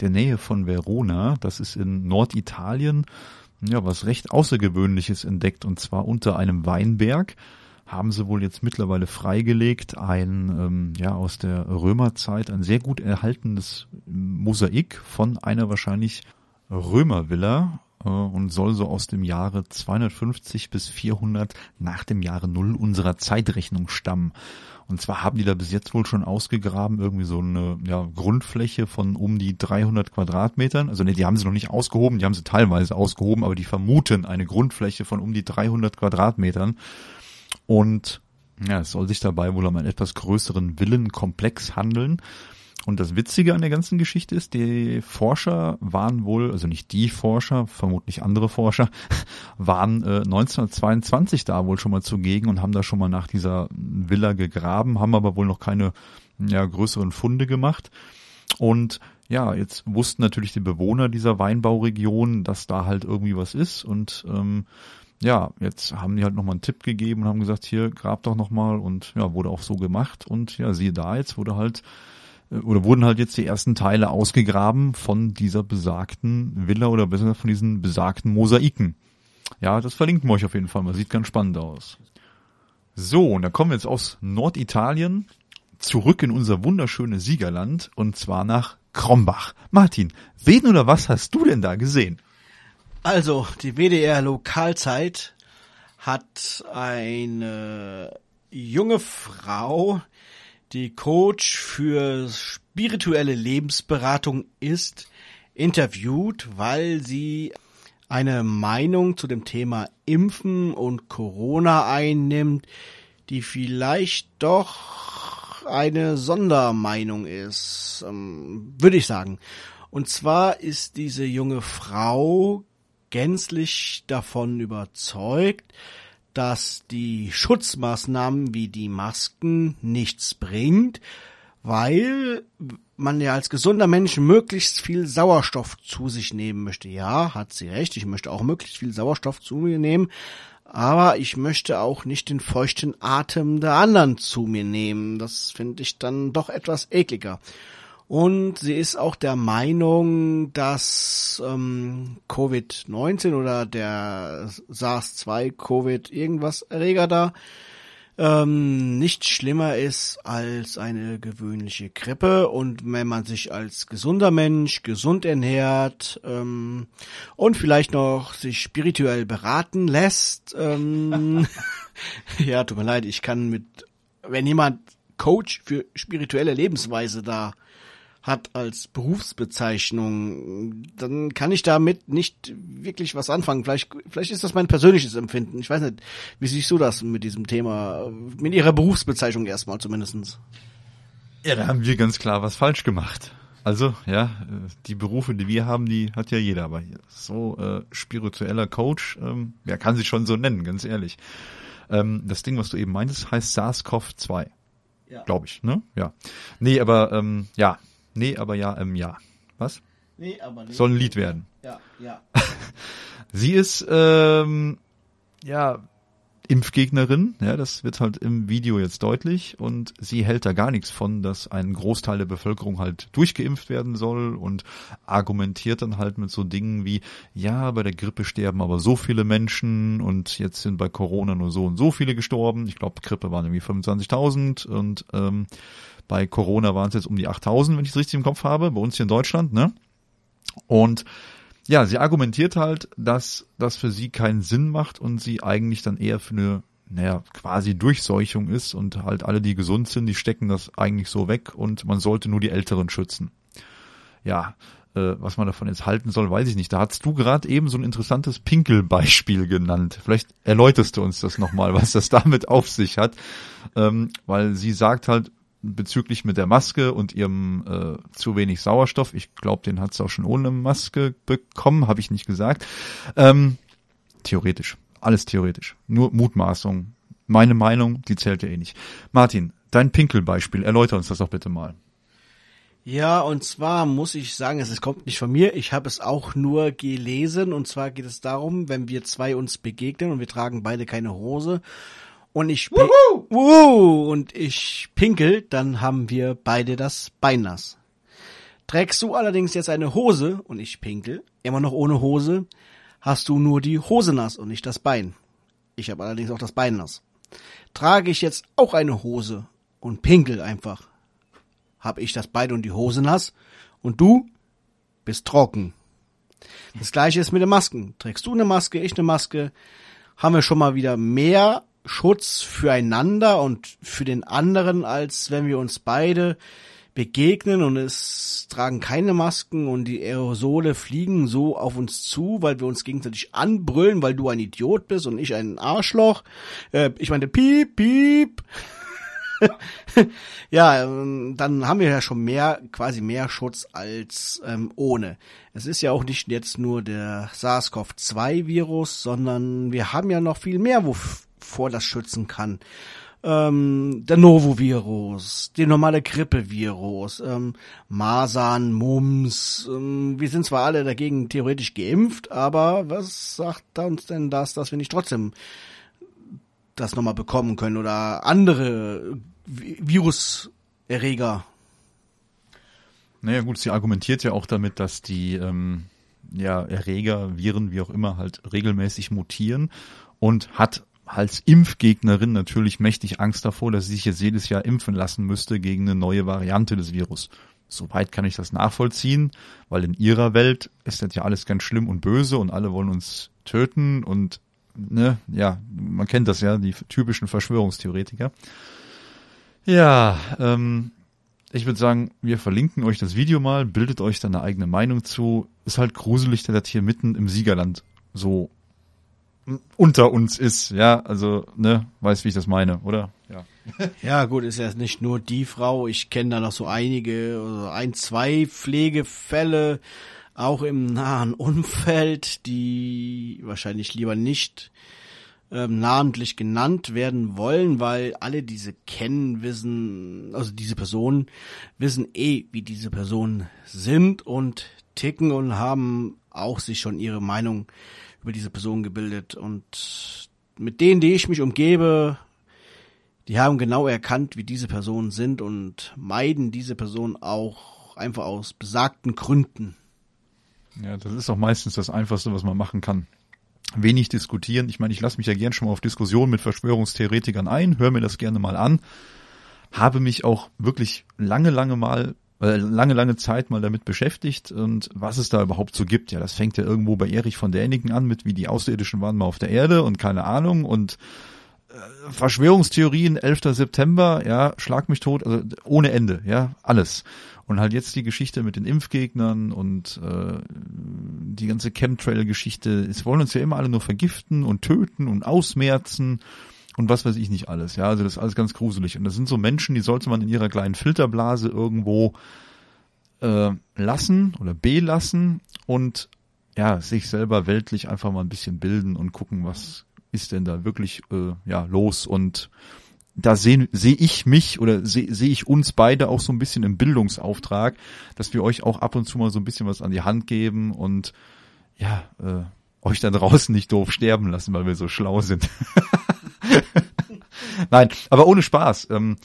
der Nähe von Verona, das ist in Norditalien, ja, was recht Außergewöhnliches entdeckt und zwar unter einem Weinberg haben sie wohl jetzt mittlerweile freigelegt ein ähm, ja aus der Römerzeit ein sehr gut erhaltenes Mosaik von einer wahrscheinlich Römervilla äh, und soll so aus dem Jahre 250 bis 400 nach dem Jahre Null unserer Zeitrechnung stammen. Und zwar haben die da bis jetzt wohl schon ausgegraben, irgendwie so eine ja, Grundfläche von um die 300 Quadratmetern. Also ne, die haben sie noch nicht ausgehoben, die haben sie teilweise ausgehoben, aber die vermuten eine Grundfläche von um die 300 Quadratmetern. Und ja, es soll sich dabei wohl um einen etwas größeren Villenkomplex handeln. Und das Witzige an der ganzen Geschichte ist, die Forscher waren wohl, also nicht die Forscher, vermutlich andere Forscher, waren äh, 1922 da wohl schon mal zugegen und haben da schon mal nach dieser Villa gegraben, haben aber wohl noch keine ja, größeren Funde gemacht. Und ja, jetzt wussten natürlich die Bewohner dieser Weinbauregion, dass da halt irgendwie was ist und ähm, ja, jetzt haben die halt nochmal einen Tipp gegeben und haben gesagt, hier, grab doch nochmal und ja, wurde auch so gemacht und ja, siehe da, jetzt wurde halt oder wurden halt jetzt die ersten Teile ausgegraben von dieser besagten Villa oder besser von diesen besagten Mosaiken. Ja, das verlinken wir euch auf jeden Fall mal, sieht ganz spannend aus. So, und dann kommen wir jetzt aus Norditalien zurück in unser wunderschönes Siegerland und zwar nach Krombach. Martin, wen oder was hast du denn da gesehen? Also, die WDR Lokalzeit hat eine junge Frau, die Coach für spirituelle Lebensberatung ist, interviewt, weil sie eine Meinung zu dem Thema Impfen und Corona einnimmt, die vielleicht doch eine Sondermeinung ist, ähm, würde ich sagen. Und zwar ist diese junge Frau gänzlich davon überzeugt, dass die Schutzmaßnahmen wie die Masken nichts bringt, weil man ja als gesunder Mensch möglichst viel Sauerstoff zu sich nehmen möchte. Ja, hat sie recht, ich möchte auch möglichst viel Sauerstoff zu mir nehmen, aber ich möchte auch nicht den feuchten Atem der anderen zu mir nehmen. Das finde ich dann doch etwas ekliger. Und sie ist auch der Meinung, dass ähm, Covid-19 oder der SARS-2 Covid irgendwas Erreger da ähm, nicht schlimmer ist als eine gewöhnliche Grippe. Und wenn man sich als gesunder Mensch gesund ernährt ähm, und vielleicht noch sich spirituell beraten lässt, ähm, ja, tut mir leid, ich kann mit, wenn jemand Coach für spirituelle Lebensweise da hat als Berufsbezeichnung, dann kann ich damit nicht wirklich was anfangen. Vielleicht, vielleicht ist das mein persönliches Empfinden. Ich weiß nicht, wie siehst du das mit diesem Thema, mit ihrer Berufsbezeichnung erstmal zumindestens? Ja, da haben wir ganz klar was falsch gemacht. Also, ja, die Berufe, die wir haben, die hat ja jeder, aber so äh, spiritueller Coach, ähm, wer kann sich schon so nennen, ganz ehrlich. Ähm, das Ding, was du eben meintest, heißt SARS-CoV-2. Ja. Glaube ich, ne? Ja. Nee, aber ähm, ja, Nee, aber ja, ähm, ja. Was? Nee, aber nee. Soll ein Lied werden. Ja, ja. Sie ist, ähm, ja, Impfgegnerin, ja, das wird halt im Video jetzt deutlich und sie hält da gar nichts von, dass ein Großteil der Bevölkerung halt durchgeimpft werden soll und argumentiert dann halt mit so Dingen wie, ja, bei der Grippe sterben aber so viele Menschen und jetzt sind bei Corona nur so und so viele gestorben. Ich glaube, Grippe waren irgendwie 25.000 und ähm, bei Corona waren es jetzt um die 8000, wenn ich es richtig im Kopf habe, bei uns hier in Deutschland, ne? Und ja, sie argumentiert halt, dass das für sie keinen Sinn macht und sie eigentlich dann eher für eine, naja, quasi Durchseuchung ist und halt alle, die gesund sind, die stecken das eigentlich so weg und man sollte nur die Älteren schützen. Ja, äh, was man davon jetzt halten soll, weiß ich nicht. Da hast du gerade eben so ein interessantes Pinkelbeispiel genannt. Vielleicht erläuterst du uns das nochmal, was das damit auf sich hat. Ähm, weil sie sagt halt, bezüglich mit der Maske und ihrem äh, zu wenig Sauerstoff. Ich glaube, den hat sie auch schon ohne Maske bekommen, habe ich nicht gesagt. Ähm, theoretisch, alles theoretisch, nur Mutmaßung. Meine Meinung, die zählt ja eh nicht. Martin, dein Pinkelbeispiel, erläuter uns das doch bitte mal. Ja, und zwar muss ich sagen, es kommt nicht von mir, ich habe es auch nur gelesen und zwar geht es darum, wenn wir zwei uns begegnen und wir tragen beide keine Hose und ich Wuhu! und ich pinkel, dann haben wir beide das Bein nass. Trägst du allerdings jetzt eine Hose und ich pinkel, immer noch ohne Hose, hast du nur die Hose nass und nicht das Bein. Ich habe allerdings auch das Bein nass. Trage ich jetzt auch eine Hose und pinkel einfach, habe ich das Bein und die Hose nass und du bist trocken. Das gleiche ist mit den Masken. Trägst du eine Maske, ich eine Maske, haben wir schon mal wieder mehr Schutz füreinander und für den anderen, als wenn wir uns beide begegnen und es tragen keine Masken und die Aerosole fliegen so auf uns zu, weil wir uns gegenseitig anbrüllen, weil du ein Idiot bist und ich ein Arschloch. Äh, ich meine, piep, piep. ja, ähm, dann haben wir ja schon mehr, quasi mehr Schutz als ähm, ohne. Es ist ja auch nicht jetzt nur der SARS-CoV-2-Virus, sondern wir haben ja noch viel mehr, wovor das schützen kann. Ähm, der Novovirus, der normale Grippevirus, ähm, Masern, Mumps. Ähm, wir sind zwar alle dagegen theoretisch geimpft, aber was sagt uns denn das, dass wir nicht trotzdem das nochmal bekommen können oder andere Viruserreger. Naja gut, sie argumentiert ja auch damit, dass die ähm, ja, Erreger, Viren, wie auch immer, halt regelmäßig mutieren und hat als Impfgegnerin natürlich mächtig Angst davor, dass sie sich jetzt jedes Jahr impfen lassen müsste gegen eine neue Variante des Virus. Soweit kann ich das nachvollziehen, weil in ihrer Welt ist das ja alles ganz schlimm und böse und alle wollen uns töten und ne, ja, man kennt das ja, die typischen Verschwörungstheoretiker. Ja, ähm, ich würde sagen, wir verlinken euch das Video mal, bildet euch dann eine eigene Meinung zu. Ist halt gruselig, dass das hier mitten im Siegerland so unter uns ist, ja, also, ne, weiß, wie ich das meine, oder? Ja. ja, gut, ist ja nicht nur die Frau, ich kenne da noch so einige, also ein, zwei Pflegefälle, auch im nahen Umfeld, die wahrscheinlich lieber nicht ähm, namentlich genannt werden wollen, weil alle diese kennen, wissen, also diese Personen wissen eh, wie diese Personen sind und ticken und haben auch sich schon ihre Meinung über diese Person gebildet und mit denen, die ich mich umgebe, die haben genau erkannt, wie diese Personen sind und meiden diese Person auch einfach aus besagten Gründen. Ja, das ist auch meistens das Einfachste, was man machen kann. Wenig diskutieren. Ich meine, ich lasse mich ja gern schon mal auf Diskussionen mit Verschwörungstheoretikern ein, höre mir das gerne mal an. Habe mich auch wirklich lange, lange mal, lange, lange Zeit mal damit beschäftigt und was es da überhaupt so gibt. Ja, das fängt ja irgendwo bei Erich von Däniken an mit, wie die Außerirdischen waren mal auf der Erde und keine Ahnung und äh, Verschwörungstheorien, 11. September, ja, schlag mich tot, also ohne Ende, ja, alles. Und halt jetzt die Geschichte mit den Impfgegnern und äh, die ganze Chemtrail-Geschichte. Es wollen uns ja immer alle nur vergiften und töten und ausmerzen und was weiß ich nicht alles. Ja, also das ist alles ganz gruselig. Und das sind so Menschen, die sollte man in ihrer kleinen Filterblase irgendwo äh, lassen oder belassen und ja, sich selber weltlich einfach mal ein bisschen bilden und gucken, was ist denn da wirklich äh, ja los und da sehe seh ich mich oder sehe seh ich uns beide auch so ein bisschen im Bildungsauftrag, dass wir euch auch ab und zu mal so ein bisschen was an die Hand geben und ja, äh, euch da draußen nicht doof sterben lassen, weil wir so schlau sind. Nein, aber ohne Spaß. Ähm,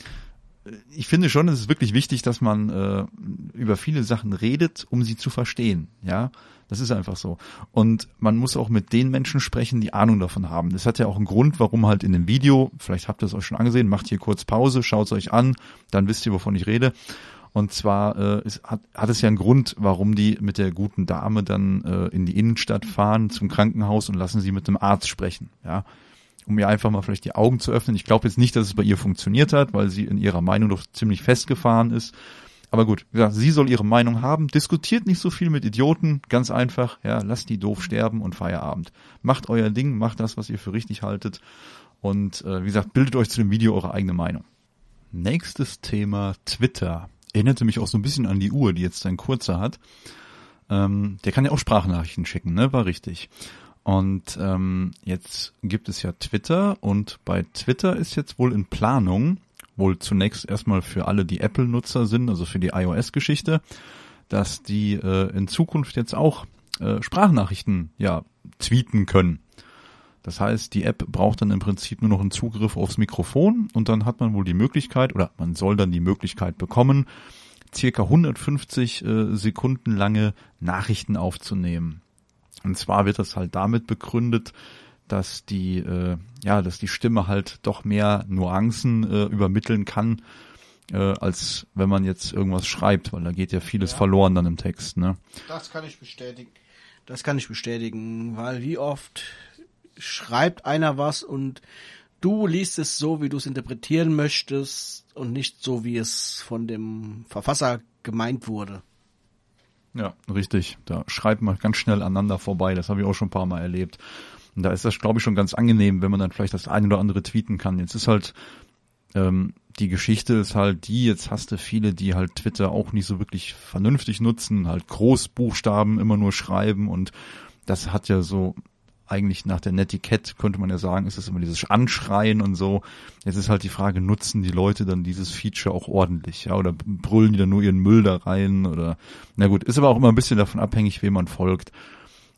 ich finde schon, es ist wirklich wichtig, dass man äh, über viele Sachen redet, um sie zu verstehen. Ja, das ist einfach so. Und man muss auch mit den Menschen sprechen, die Ahnung davon haben. Das hat ja auch einen Grund, warum halt in dem Video, vielleicht habt ihr es euch schon angesehen, macht hier kurz Pause, schaut es euch an, dann wisst ihr, wovon ich rede. Und zwar äh, ist, hat, hat es ja einen Grund, warum die mit der guten Dame dann äh, in die Innenstadt fahren zum Krankenhaus und lassen sie mit dem Arzt sprechen. Ja, um ihr einfach mal vielleicht die Augen zu öffnen. Ich glaube jetzt nicht, dass es bei ihr funktioniert hat, weil sie in ihrer Meinung doch ziemlich festgefahren ist. Aber gut, gesagt, sie soll ihre Meinung haben. Diskutiert nicht so viel mit Idioten. Ganz einfach, ja, lasst die doof sterben und Feierabend. Macht euer Ding, macht das, was ihr für richtig haltet. Und äh, wie gesagt, bildet euch zu dem Video eure eigene Meinung. Nächstes Thema Twitter. Erinnerte mich auch so ein bisschen an die Uhr, die jetzt ein kurzer hat. Ähm, der kann ja auch Sprachnachrichten schicken, ne? War richtig. Und ähm, jetzt gibt es ja Twitter und bei Twitter ist jetzt wohl in Planung, wohl zunächst erstmal für alle, die Apple-Nutzer sind, also für die iOS-Geschichte, dass die äh, in Zukunft jetzt auch äh, Sprachnachrichten ja tweeten können. Das heißt, die App braucht dann im Prinzip nur noch einen Zugriff aufs Mikrofon und dann hat man wohl die Möglichkeit oder man soll dann die Möglichkeit bekommen, circa 150 äh, Sekunden lange Nachrichten aufzunehmen. Und zwar wird das halt damit begründet, dass die, äh, ja, dass die Stimme halt doch mehr Nuancen äh, übermitteln kann, äh, als wenn man jetzt irgendwas schreibt, weil da geht ja vieles ja. verloren dann im Text, ne? Das kann ich bestätigen. Das kann ich bestätigen, weil wie oft schreibt einer was und du liest es so, wie du es interpretieren möchtest und nicht so, wie es von dem Verfasser gemeint wurde. Ja, richtig. Da schreibt man ganz schnell aneinander vorbei. Das habe ich auch schon ein paar Mal erlebt. Und da ist das, glaube ich, schon ganz angenehm, wenn man dann vielleicht das eine oder andere tweeten kann. Jetzt ist halt ähm, die Geschichte ist halt die, jetzt hast du viele, die halt Twitter auch nicht so wirklich vernünftig nutzen, halt Großbuchstaben immer nur schreiben und das hat ja so eigentlich nach der Netiquette könnte man ja sagen, ist es immer dieses Anschreien und so. Jetzt ist halt die Frage, nutzen die Leute dann dieses Feature auch ordentlich, ja, oder brüllen die dann nur ihren Müll da rein oder, na gut, ist aber auch immer ein bisschen davon abhängig, wem man folgt.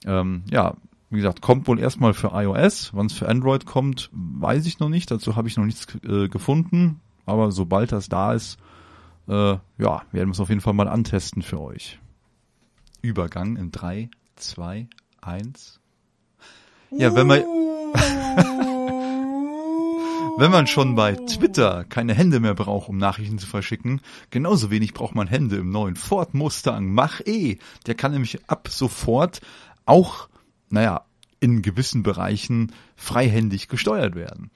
Ähm, ja, wie gesagt, kommt wohl erstmal für iOS. Wann es für Android kommt, weiß ich noch nicht. Dazu habe ich noch nichts äh, gefunden. Aber sobald das da ist, äh, ja, werden wir es auf jeden Fall mal antesten für euch. Übergang in drei, zwei, eins. Ja, wenn man, wenn man schon bei Twitter keine Hände mehr braucht, um Nachrichten zu verschicken, genauso wenig braucht man Hände im neuen Ford Mustang Mach-E. Der kann nämlich ab sofort auch, naja, in gewissen Bereichen freihändig gesteuert werden.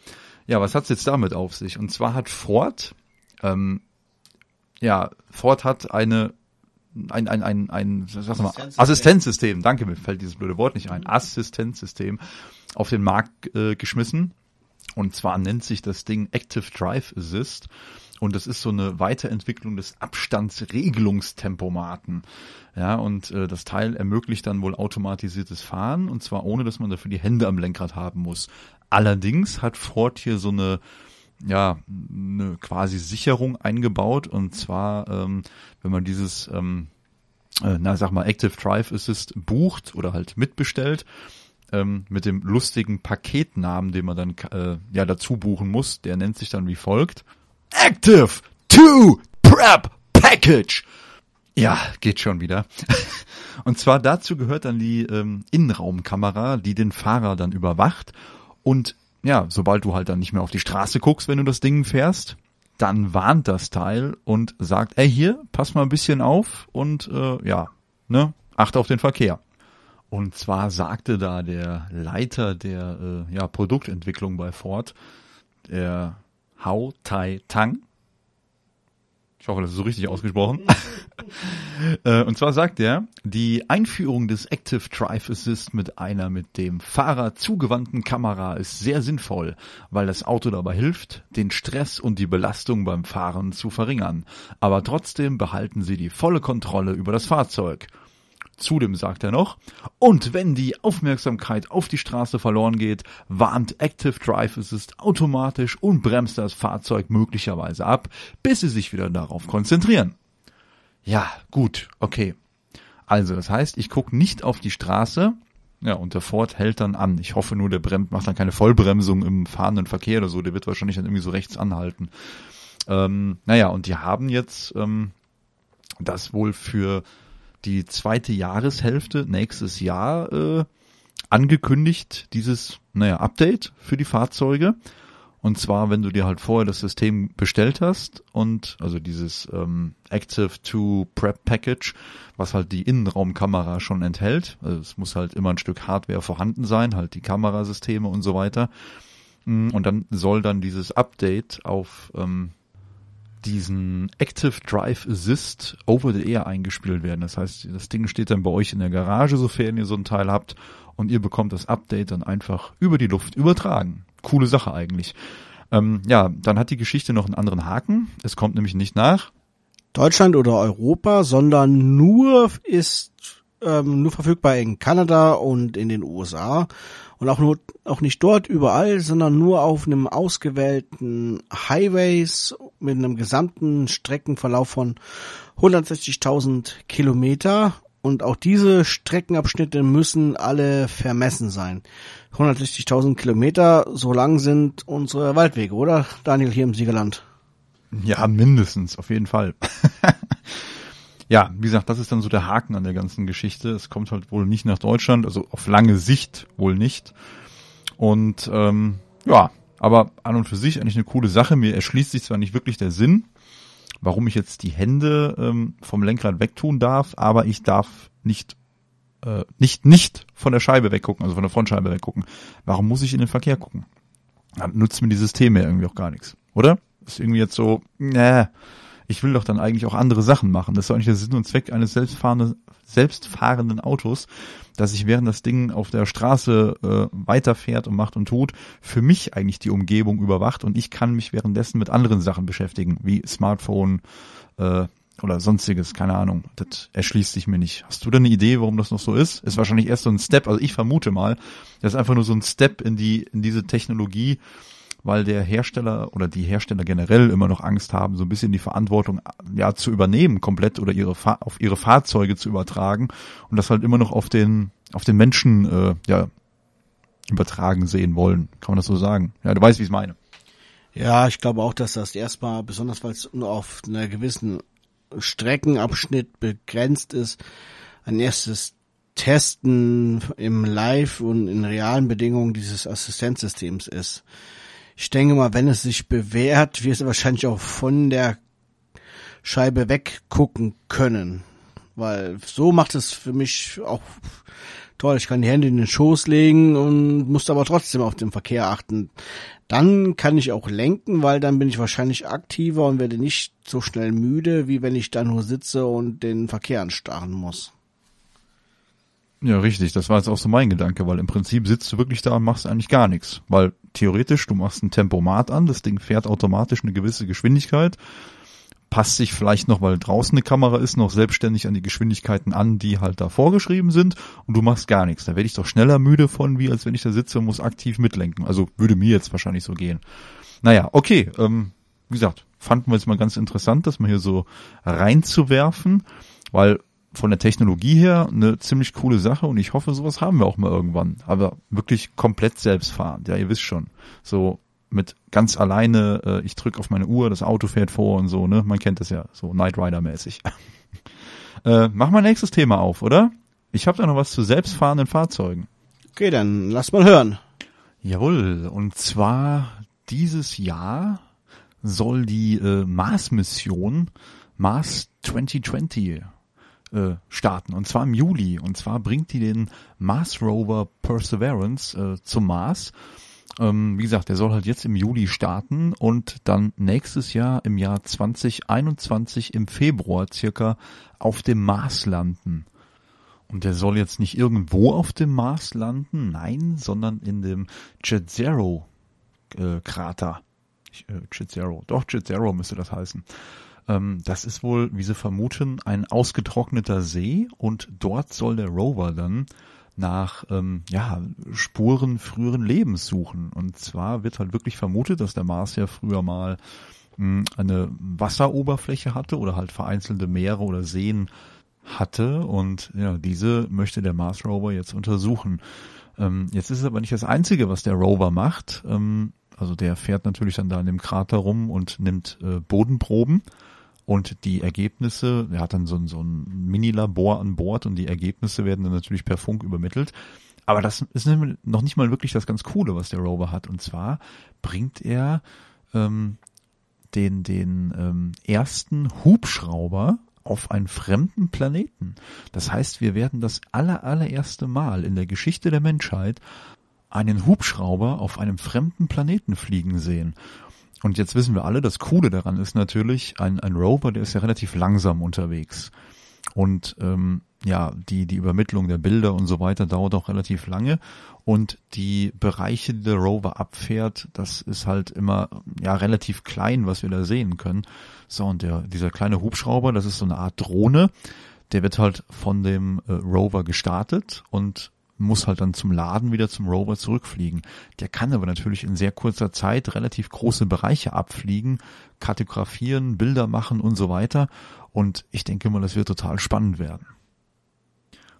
Ja, was hat's jetzt damit auf sich? Und zwar hat Ford, ähm, ja, Ford hat eine ein, ein, ein, ein sag mal, Assistenzsystem. Danke, mir fällt dieses blöde Wort nicht ein, Assistenzsystem auf den Markt äh, geschmissen. Und zwar nennt sich das Ding Active Drive Assist. Und das ist so eine Weiterentwicklung des Abstandsregelungstempomaten. Ja, und äh, das Teil ermöglicht dann wohl automatisiertes Fahren und zwar ohne, dass man dafür die Hände am Lenkrad haben muss. Allerdings hat Ford hier so eine ja, eine quasi Sicherung eingebaut und zwar, ähm, wenn man dieses, ähm, äh, na sag mal, Active Drive Assist bucht oder halt mitbestellt, ähm, mit dem lustigen Paketnamen, den man dann äh, ja dazu buchen muss, der nennt sich dann wie folgt. Active 2 Prep Package. Ja, geht schon wieder. Und zwar dazu gehört dann die ähm, Innenraumkamera, die den Fahrer dann überwacht. Und ja, sobald du halt dann nicht mehr auf die Straße guckst, wenn du das Ding fährst, dann warnt das Teil und sagt, ey hier, pass mal ein bisschen auf und äh, ja, ne, achte auf den Verkehr. Und zwar sagte da der Leiter der äh, ja, Produktentwicklung bei Ford, der Hao Tai Tang. Ich hoffe, das ist so richtig ausgesprochen. Äh, und zwar sagt er, die Einführung des Active Drive Assist mit einer mit dem Fahrer zugewandten Kamera ist sehr sinnvoll, weil das Auto dabei hilft, den Stress und die Belastung beim Fahren zu verringern. Aber trotzdem behalten Sie die volle Kontrolle über das Fahrzeug. Zudem sagt er noch, und wenn die Aufmerksamkeit auf die Straße verloren geht, warnt Active Drive Assist automatisch und bremst das Fahrzeug möglicherweise ab, bis Sie sich wieder darauf konzentrieren. Ja, gut, okay. Also, das heißt, ich gucke nicht auf die Straße, ja, und der Ford hält dann an. Ich hoffe nur, der bremst, macht dann keine Vollbremsung im fahrenden Verkehr oder so, der wird wahrscheinlich dann irgendwie so rechts anhalten. Ähm, naja, und die haben jetzt ähm, das wohl für die zweite Jahreshälfte nächstes Jahr äh, angekündigt, dieses, naja, Update für die Fahrzeuge. Und zwar, wenn du dir halt vorher das System bestellt hast und also dieses ähm, Active 2 Prep Package, was halt die Innenraumkamera schon enthält. Also es muss halt immer ein Stück Hardware vorhanden sein, halt die Kamerasysteme und so weiter. Mm, und dann soll dann dieses Update auf ähm, diesen Active Drive Assist over the air eingespielt werden. Das heißt, das Ding steht dann bei euch in der Garage, sofern ihr so ein Teil habt, und ihr bekommt das Update dann einfach über die Luft übertragen. Coole Sache eigentlich. Ähm, ja, dann hat die Geschichte noch einen anderen Haken. Es kommt nämlich nicht nach Deutschland oder Europa, sondern nur ist ähm, nur verfügbar in Kanada und in den USA und auch nur auch nicht dort überall, sondern nur auf einem ausgewählten Highways mit einem gesamten Streckenverlauf von 160.000 Kilometer und auch diese Streckenabschnitte müssen alle vermessen sein. 160.000 Kilometer, so lang sind unsere Waldwege, oder Daniel hier im Siegerland? Ja, mindestens, auf jeden Fall. ja, wie gesagt, das ist dann so der Haken an der ganzen Geschichte. Es kommt halt wohl nicht nach Deutschland, also auf lange Sicht wohl nicht. Und ähm, ja, aber an und für sich eigentlich eine coole Sache. Mir erschließt sich zwar nicht wirklich der Sinn, warum ich jetzt die Hände ähm, vom Lenkrad wegtun darf, aber ich darf nicht äh, nicht nicht von der Scheibe weggucken, also von der Frontscheibe weggucken. Warum muss ich in den Verkehr gucken? Dann nutzt mir die Systeme irgendwie auch gar nichts, oder? Ist irgendwie jetzt so, ne, ich will doch dann eigentlich auch andere Sachen machen. Das ist eigentlich der Sinn und Zweck eines selbstfahrenden, selbstfahrenden Autos, dass ich während das Ding auf der Straße äh, weiterfährt und macht und tut, für mich eigentlich die Umgebung überwacht und ich kann mich währenddessen mit anderen Sachen beschäftigen, wie Smartphone äh, oder sonstiges, keine Ahnung. Das erschließt sich mir nicht. Hast du da eine Idee, warum das noch so ist? Ist wahrscheinlich erst so ein Step, also ich vermute mal, das ist einfach nur so ein Step in die in diese Technologie, weil der Hersteller oder die Hersteller generell immer noch Angst haben, so ein bisschen die Verantwortung ja zu übernehmen komplett oder ihre Fa auf ihre Fahrzeuge zu übertragen und das halt immer noch auf den auf den Menschen äh, ja übertragen sehen wollen. Kann man das so sagen? Ja, du weißt, wie ich es meine. Ja, ich glaube auch, dass das erstmal, besonders weil es nur auf einer gewissen Streckenabschnitt begrenzt ist, ein erstes Testen im Live und in realen Bedingungen dieses Assistenzsystems ist ich denke mal, wenn es sich bewährt, wirst du wahrscheinlich auch von der Scheibe weggucken können. Weil so macht es für mich auch toll. Ich kann die Hände in den Schoß legen und muss aber trotzdem auf den Verkehr achten. Dann kann ich auch lenken, weil dann bin ich wahrscheinlich aktiver und werde nicht so schnell müde, wie wenn ich da nur sitze und den Verkehr anstarren muss. Ja, richtig. Das war jetzt auch so mein Gedanke, weil im Prinzip sitzt du wirklich da und machst eigentlich gar nichts. Weil theoretisch, du machst ein Tempomat an, das Ding fährt automatisch eine gewisse Geschwindigkeit, passt sich vielleicht noch, weil draußen eine Kamera ist, noch selbstständig an die Geschwindigkeiten an, die halt da vorgeschrieben sind und du machst gar nichts. Da werde ich doch schneller müde von, wie als wenn ich da sitze und muss aktiv mitlenken. Also würde mir jetzt wahrscheinlich so gehen. Naja, okay, ähm, wie gesagt, fanden wir jetzt mal ganz interessant, das mal hier so reinzuwerfen, weil von der Technologie her eine ziemlich coole Sache und ich hoffe, sowas haben wir auch mal irgendwann. Aber wirklich komplett selbstfahrend, ja, ihr wisst schon. So mit ganz alleine, äh, ich drücke auf meine Uhr, das Auto fährt vor und so, ne? Man kennt das ja, so Knight Rider mäßig. äh, mach mal nächstes Thema auf, oder? Ich habe da noch was zu selbstfahrenden Fahrzeugen. Okay, dann lass mal hören. Jawohl, und zwar dieses Jahr soll die äh, Mars-Mission Mars 2020 äh, starten und zwar im Juli und zwar bringt die den Mars Rover Perseverance äh, zum Mars. Ähm, wie gesagt, der soll halt jetzt im Juli starten und dann nächstes Jahr im Jahr 2021 im Februar circa auf dem Mars landen. Und der soll jetzt nicht irgendwo auf dem Mars landen, nein, sondern in dem Jet Zero äh, Krater. Äh, Jet Zero, doch Jet Zero müsste das heißen. Ähm, das ist wohl, wie sie vermuten, ein ausgetrockneter See und dort soll der Rover dann nach ähm, ja, Spuren früheren Lebens suchen. Und zwar wird halt wirklich vermutet, dass der Mars ja früher mal hm, eine Wasseroberfläche hatte oder halt vereinzelte Meere oder Seen hatte. Und ja, diese möchte der Mars Rover jetzt untersuchen. Ähm, jetzt ist es aber nicht das Einzige, was der Rover macht. Ähm, also der fährt natürlich dann da in dem Krater rum und nimmt äh, Bodenproben und die Ergebnisse, er hat dann so ein, so ein Mini-Labor an Bord und die Ergebnisse werden dann natürlich per Funk übermittelt. Aber das ist noch nicht mal wirklich das ganz Coole, was der Rover hat. Und zwar bringt er ähm, den, den ähm, ersten Hubschrauber auf einen fremden Planeten. Das heißt, wir werden das aller, allererste Mal in der Geschichte der Menschheit einen Hubschrauber auf einem fremden Planeten fliegen sehen. Und jetzt wissen wir alle, das Coole daran ist natürlich, ein, ein Rover, der ist ja relativ langsam unterwegs. Und ähm, ja, die, die Übermittlung der Bilder und so weiter dauert auch relativ lange. Und die Bereiche, die der Rover abfährt, das ist halt immer ja relativ klein, was wir da sehen können. So, und der, dieser kleine Hubschrauber, das ist so eine Art Drohne, der wird halt von dem äh, Rover gestartet und muss halt dann zum Laden wieder zum Rover zurückfliegen. Der kann aber natürlich in sehr kurzer Zeit relativ große Bereiche abfliegen, kartografieren, Bilder machen und so weiter. Und ich denke mal, das wird total spannend werden.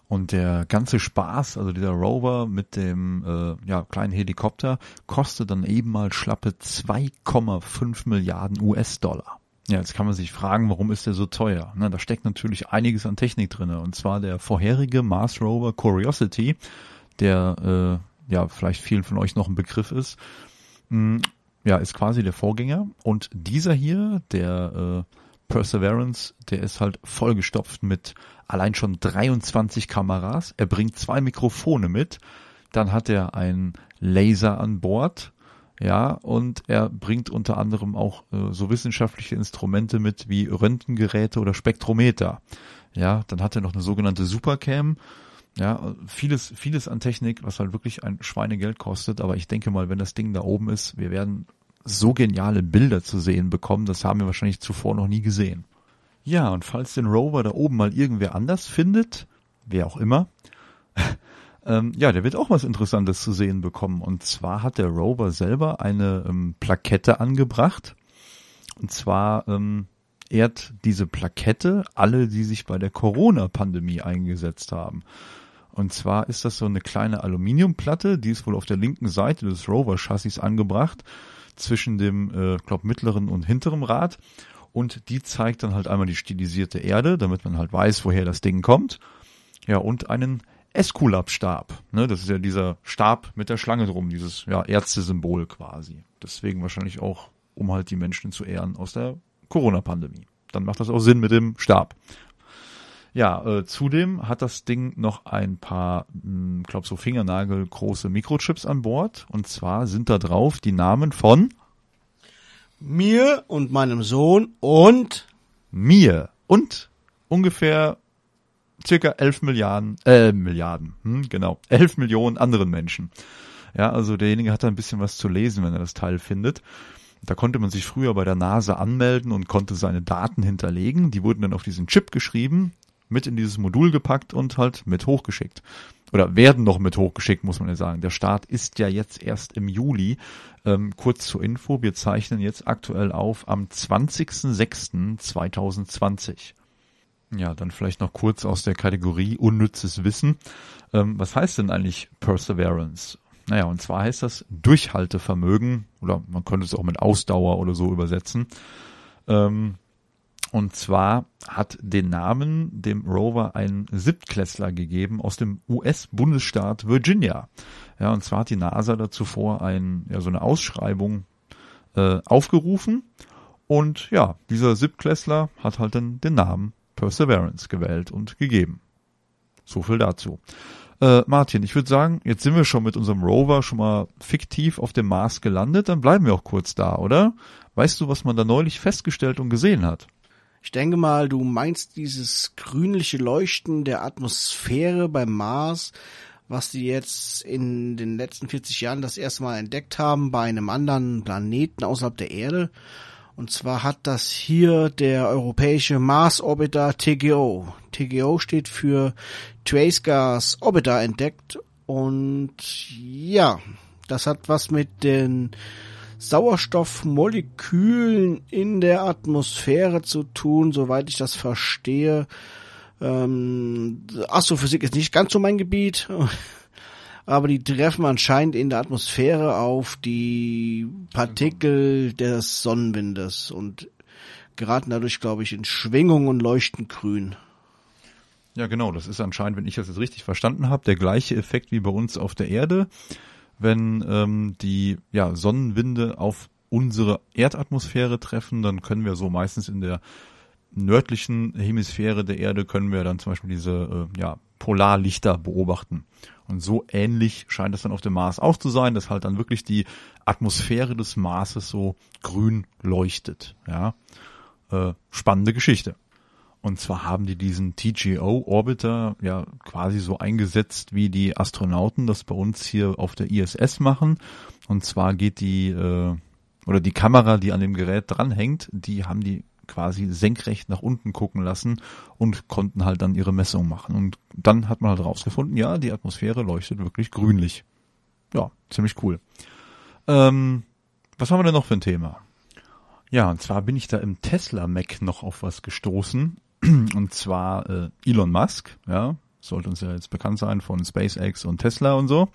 Und der ganze Spaß, also dieser Rover mit dem äh, ja, kleinen Helikopter, kostet dann eben mal schlappe 2,5 Milliarden US-Dollar. Ja, jetzt kann man sich fragen, warum ist der so teuer? Na, da steckt natürlich einiges an Technik drinne. Und zwar der vorherige Mars Rover Curiosity, der äh, ja vielleicht vielen von euch noch ein Begriff ist. Hm, ja, ist quasi der Vorgänger. Und dieser hier, der äh, Perseverance, der ist halt vollgestopft mit allein schon 23 Kameras. Er bringt zwei Mikrofone mit. Dann hat er einen Laser an Bord Ja, und er bringt unter anderem auch äh, so wissenschaftliche Instrumente mit wie Röntgengeräte oder Spektrometer. Ja, dann hat er noch eine sogenannte Supercam. Ja, vieles, vieles an Technik, was halt wirklich ein Schweinegeld kostet. Aber ich denke mal, wenn das Ding da oben ist, wir werden so geniale Bilder zu sehen bekommen. Das haben wir wahrscheinlich zuvor noch nie gesehen. Ja, und falls den Rover da oben mal irgendwer anders findet, wer auch immer, ähm, ja, der wird auch was Interessantes zu sehen bekommen. Und zwar hat der Rover selber eine ähm, Plakette angebracht. Und zwar ähm, ehrt diese Plakette alle, die sich bei der Corona-Pandemie eingesetzt haben. Und zwar ist das so eine kleine Aluminiumplatte, die ist wohl auf der linken Seite des Rover-Chassis angebracht, zwischen dem, äh, glaub, mittleren und hinteren Rad. Und die zeigt dann halt einmal die stilisierte Erde, damit man halt weiß, woher das Ding kommt. Ja, und einen Esculap-Stab. Ne, das ist ja dieser Stab mit der Schlange drum, dieses ja, Ärztesymbol quasi. Deswegen wahrscheinlich auch, um halt die Menschen zu ehren aus der Corona-Pandemie. Dann macht das auch Sinn mit dem Stab. Ja, äh, zudem hat das Ding noch ein paar, hm, glaub so Fingernagel-große Mikrochips an Bord. Und zwar sind da drauf die Namen von mir und meinem Sohn und mir und ungefähr circa 11 Milliarden, äh, Milliarden, hm, genau, 11 Millionen anderen Menschen. Ja, also derjenige hat da ein bisschen was zu lesen, wenn er das Teil findet. Da konnte man sich früher bei der NASA anmelden und konnte seine Daten hinterlegen. Die wurden dann auf diesen Chip geschrieben, mit in dieses Modul gepackt und halt mit hochgeschickt. Oder werden noch mit hochgeschickt, muss man ja sagen. Der Start ist ja jetzt erst im Juli. Ähm, kurz zur Info, wir zeichnen jetzt aktuell auf am 20.06.2020. Ja, dann vielleicht noch kurz aus der Kategorie unnützes Wissen. Ähm, was heißt denn eigentlich Perseverance? Naja, und zwar heißt das Durchhaltevermögen oder man könnte es auch mit Ausdauer oder so übersetzen. Ähm, und zwar hat den Namen dem Rover ein Siebtklässler gegeben aus dem US-Bundesstaat Virginia. Ja, und zwar hat die NASA dazu vor ein, ja, so eine Ausschreibung äh, aufgerufen. Und ja, dieser Siebtklässler hat halt dann den Namen Perseverance gewählt und gegeben. So viel dazu. Äh, Martin, ich würde sagen, jetzt sind wir schon mit unserem Rover schon mal fiktiv auf dem Mars gelandet, dann bleiben wir auch kurz da, oder? Weißt du, was man da neulich festgestellt und gesehen hat? Ich denke mal, du meinst dieses grünliche Leuchten der Atmosphäre beim Mars, was die jetzt in den letzten 40 Jahren das erste Mal entdeckt haben bei einem anderen Planeten außerhalb der Erde. Und zwar hat das hier der europäische Mars Orbiter TGO. TGO steht für Trace Gas Orbiter entdeckt. Und ja, das hat was mit den Sauerstoffmolekülen in der Atmosphäre zu tun, soweit ich das verstehe. Ähm, Astrophysik ist nicht ganz so mein Gebiet aber die treffen anscheinend in der Atmosphäre auf die Partikel des Sonnenwindes und geraten dadurch, glaube ich, in Schwingung und leuchten grün. Ja, genau, das ist anscheinend, wenn ich das jetzt richtig verstanden habe, der gleiche Effekt wie bei uns auf der Erde, wenn ähm, die ja, Sonnenwinde auf unsere Erdatmosphäre treffen, dann können wir so meistens in der nördlichen Hemisphäre der Erde können wir dann zum Beispiel diese äh, ja, Polarlichter beobachten. Und so ähnlich scheint es dann auf dem Mars auch zu sein, dass halt dann wirklich die Atmosphäre des Marses so grün leuchtet. Ja, äh, spannende Geschichte. Und zwar haben die diesen TGO-Orbiter ja quasi so eingesetzt, wie die Astronauten das bei uns hier auf der ISS machen. Und zwar geht die äh, oder die Kamera, die an dem Gerät dranhängt, die haben die quasi senkrecht nach unten gucken lassen und konnten halt dann ihre Messung machen. Und dann hat man halt rausgefunden, ja, die Atmosphäre leuchtet wirklich grünlich. Ja, ziemlich cool. Ähm, was haben wir denn noch für ein Thema? Ja, und zwar bin ich da im Tesla Mac noch auf was gestoßen. Und zwar äh, Elon Musk, ja, sollte uns ja jetzt bekannt sein von SpaceX und Tesla und so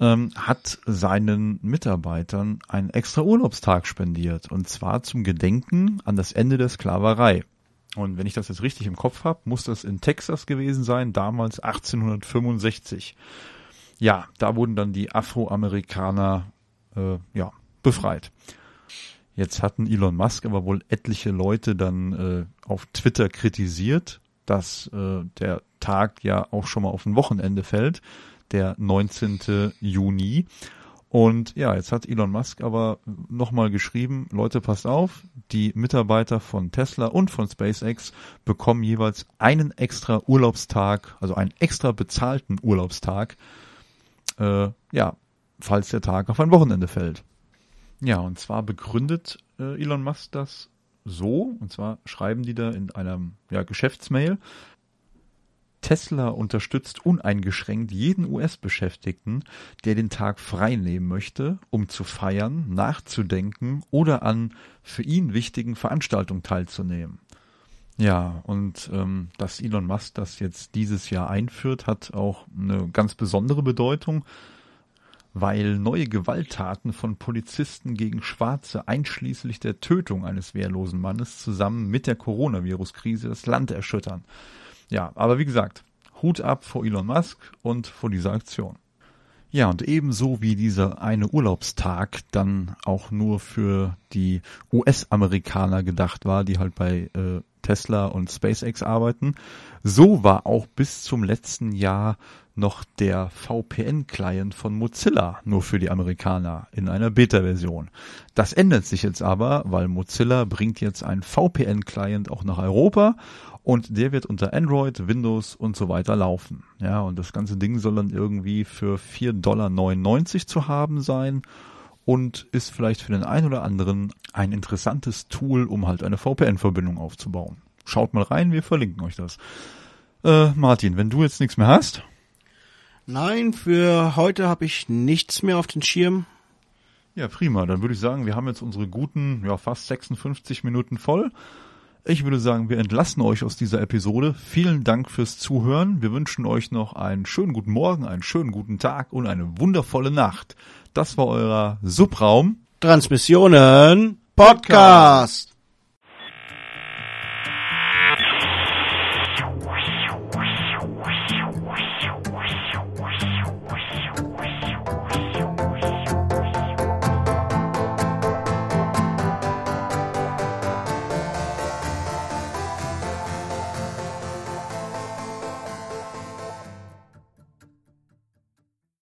ähm, hat seinen Mitarbeitern einen extra Urlaubstag spendiert. Und zwar zum Gedenken an das Ende der Sklaverei. Und wenn ich das jetzt richtig im Kopf habe, muss das in Texas gewesen sein, damals 1865. Ja, da wurden dann die Afroamerikaner äh, ja, befreit. Jetzt hatten Elon Musk aber wohl etliche Leute dann äh, auf Twitter kritisiert, dass äh, der Tag ja auch schon mal auf ein Wochenende fällt der 19. Juni. Und ja, jetzt hat Elon Musk aber nochmal geschrieben, Leute, passt auf, die Mitarbeiter von Tesla und von SpaceX bekommen jeweils einen extra Urlaubstag, also einen extra bezahlten Urlaubstag, äh, ja, falls der Tag auf ein Wochenende fällt. Ja, und zwar begründet äh, Elon Musk das so, und zwar schreiben die da in einer ja, Geschäftsmail, Tesla unterstützt uneingeschränkt jeden US-Beschäftigten, der den Tag frei nehmen möchte, um zu feiern, nachzudenken oder an für ihn wichtigen Veranstaltungen teilzunehmen. Ja, und ähm, dass Elon Musk das jetzt dieses Jahr einführt, hat auch eine ganz besondere Bedeutung, weil neue Gewalttaten von Polizisten gegen Schwarze einschließlich der Tötung eines wehrlosen Mannes zusammen mit der Coronavirus-Krise das Land erschüttern. Ja, aber wie gesagt, Hut ab vor Elon Musk und vor dieser Aktion. Ja, und ebenso wie dieser eine Urlaubstag dann auch nur für die US-Amerikaner gedacht war, die halt bei äh, Tesla und SpaceX arbeiten, so war auch bis zum letzten Jahr noch der VPN-Client von Mozilla nur für die Amerikaner in einer Beta-Version. Das ändert sich jetzt aber, weil Mozilla bringt jetzt einen VPN-Client auch nach Europa und der wird unter Android, Windows und so weiter laufen. Ja, und das ganze Ding soll dann irgendwie für 4,99 Dollar zu haben sein und ist vielleicht für den einen oder anderen ein interessantes Tool, um halt eine VPN-Verbindung aufzubauen. Schaut mal rein, wir verlinken euch das. Äh, Martin, wenn du jetzt nichts mehr hast. Nein, für heute habe ich nichts mehr auf den Schirm. Ja, prima. Dann würde ich sagen, wir haben jetzt unsere guten, ja, fast 56 Minuten voll. Ich würde sagen, wir entlassen euch aus dieser Episode. Vielen Dank fürs Zuhören. Wir wünschen euch noch einen schönen guten Morgen, einen schönen guten Tag und eine wundervolle Nacht. Das war euer Subraum Transmissionen Podcast.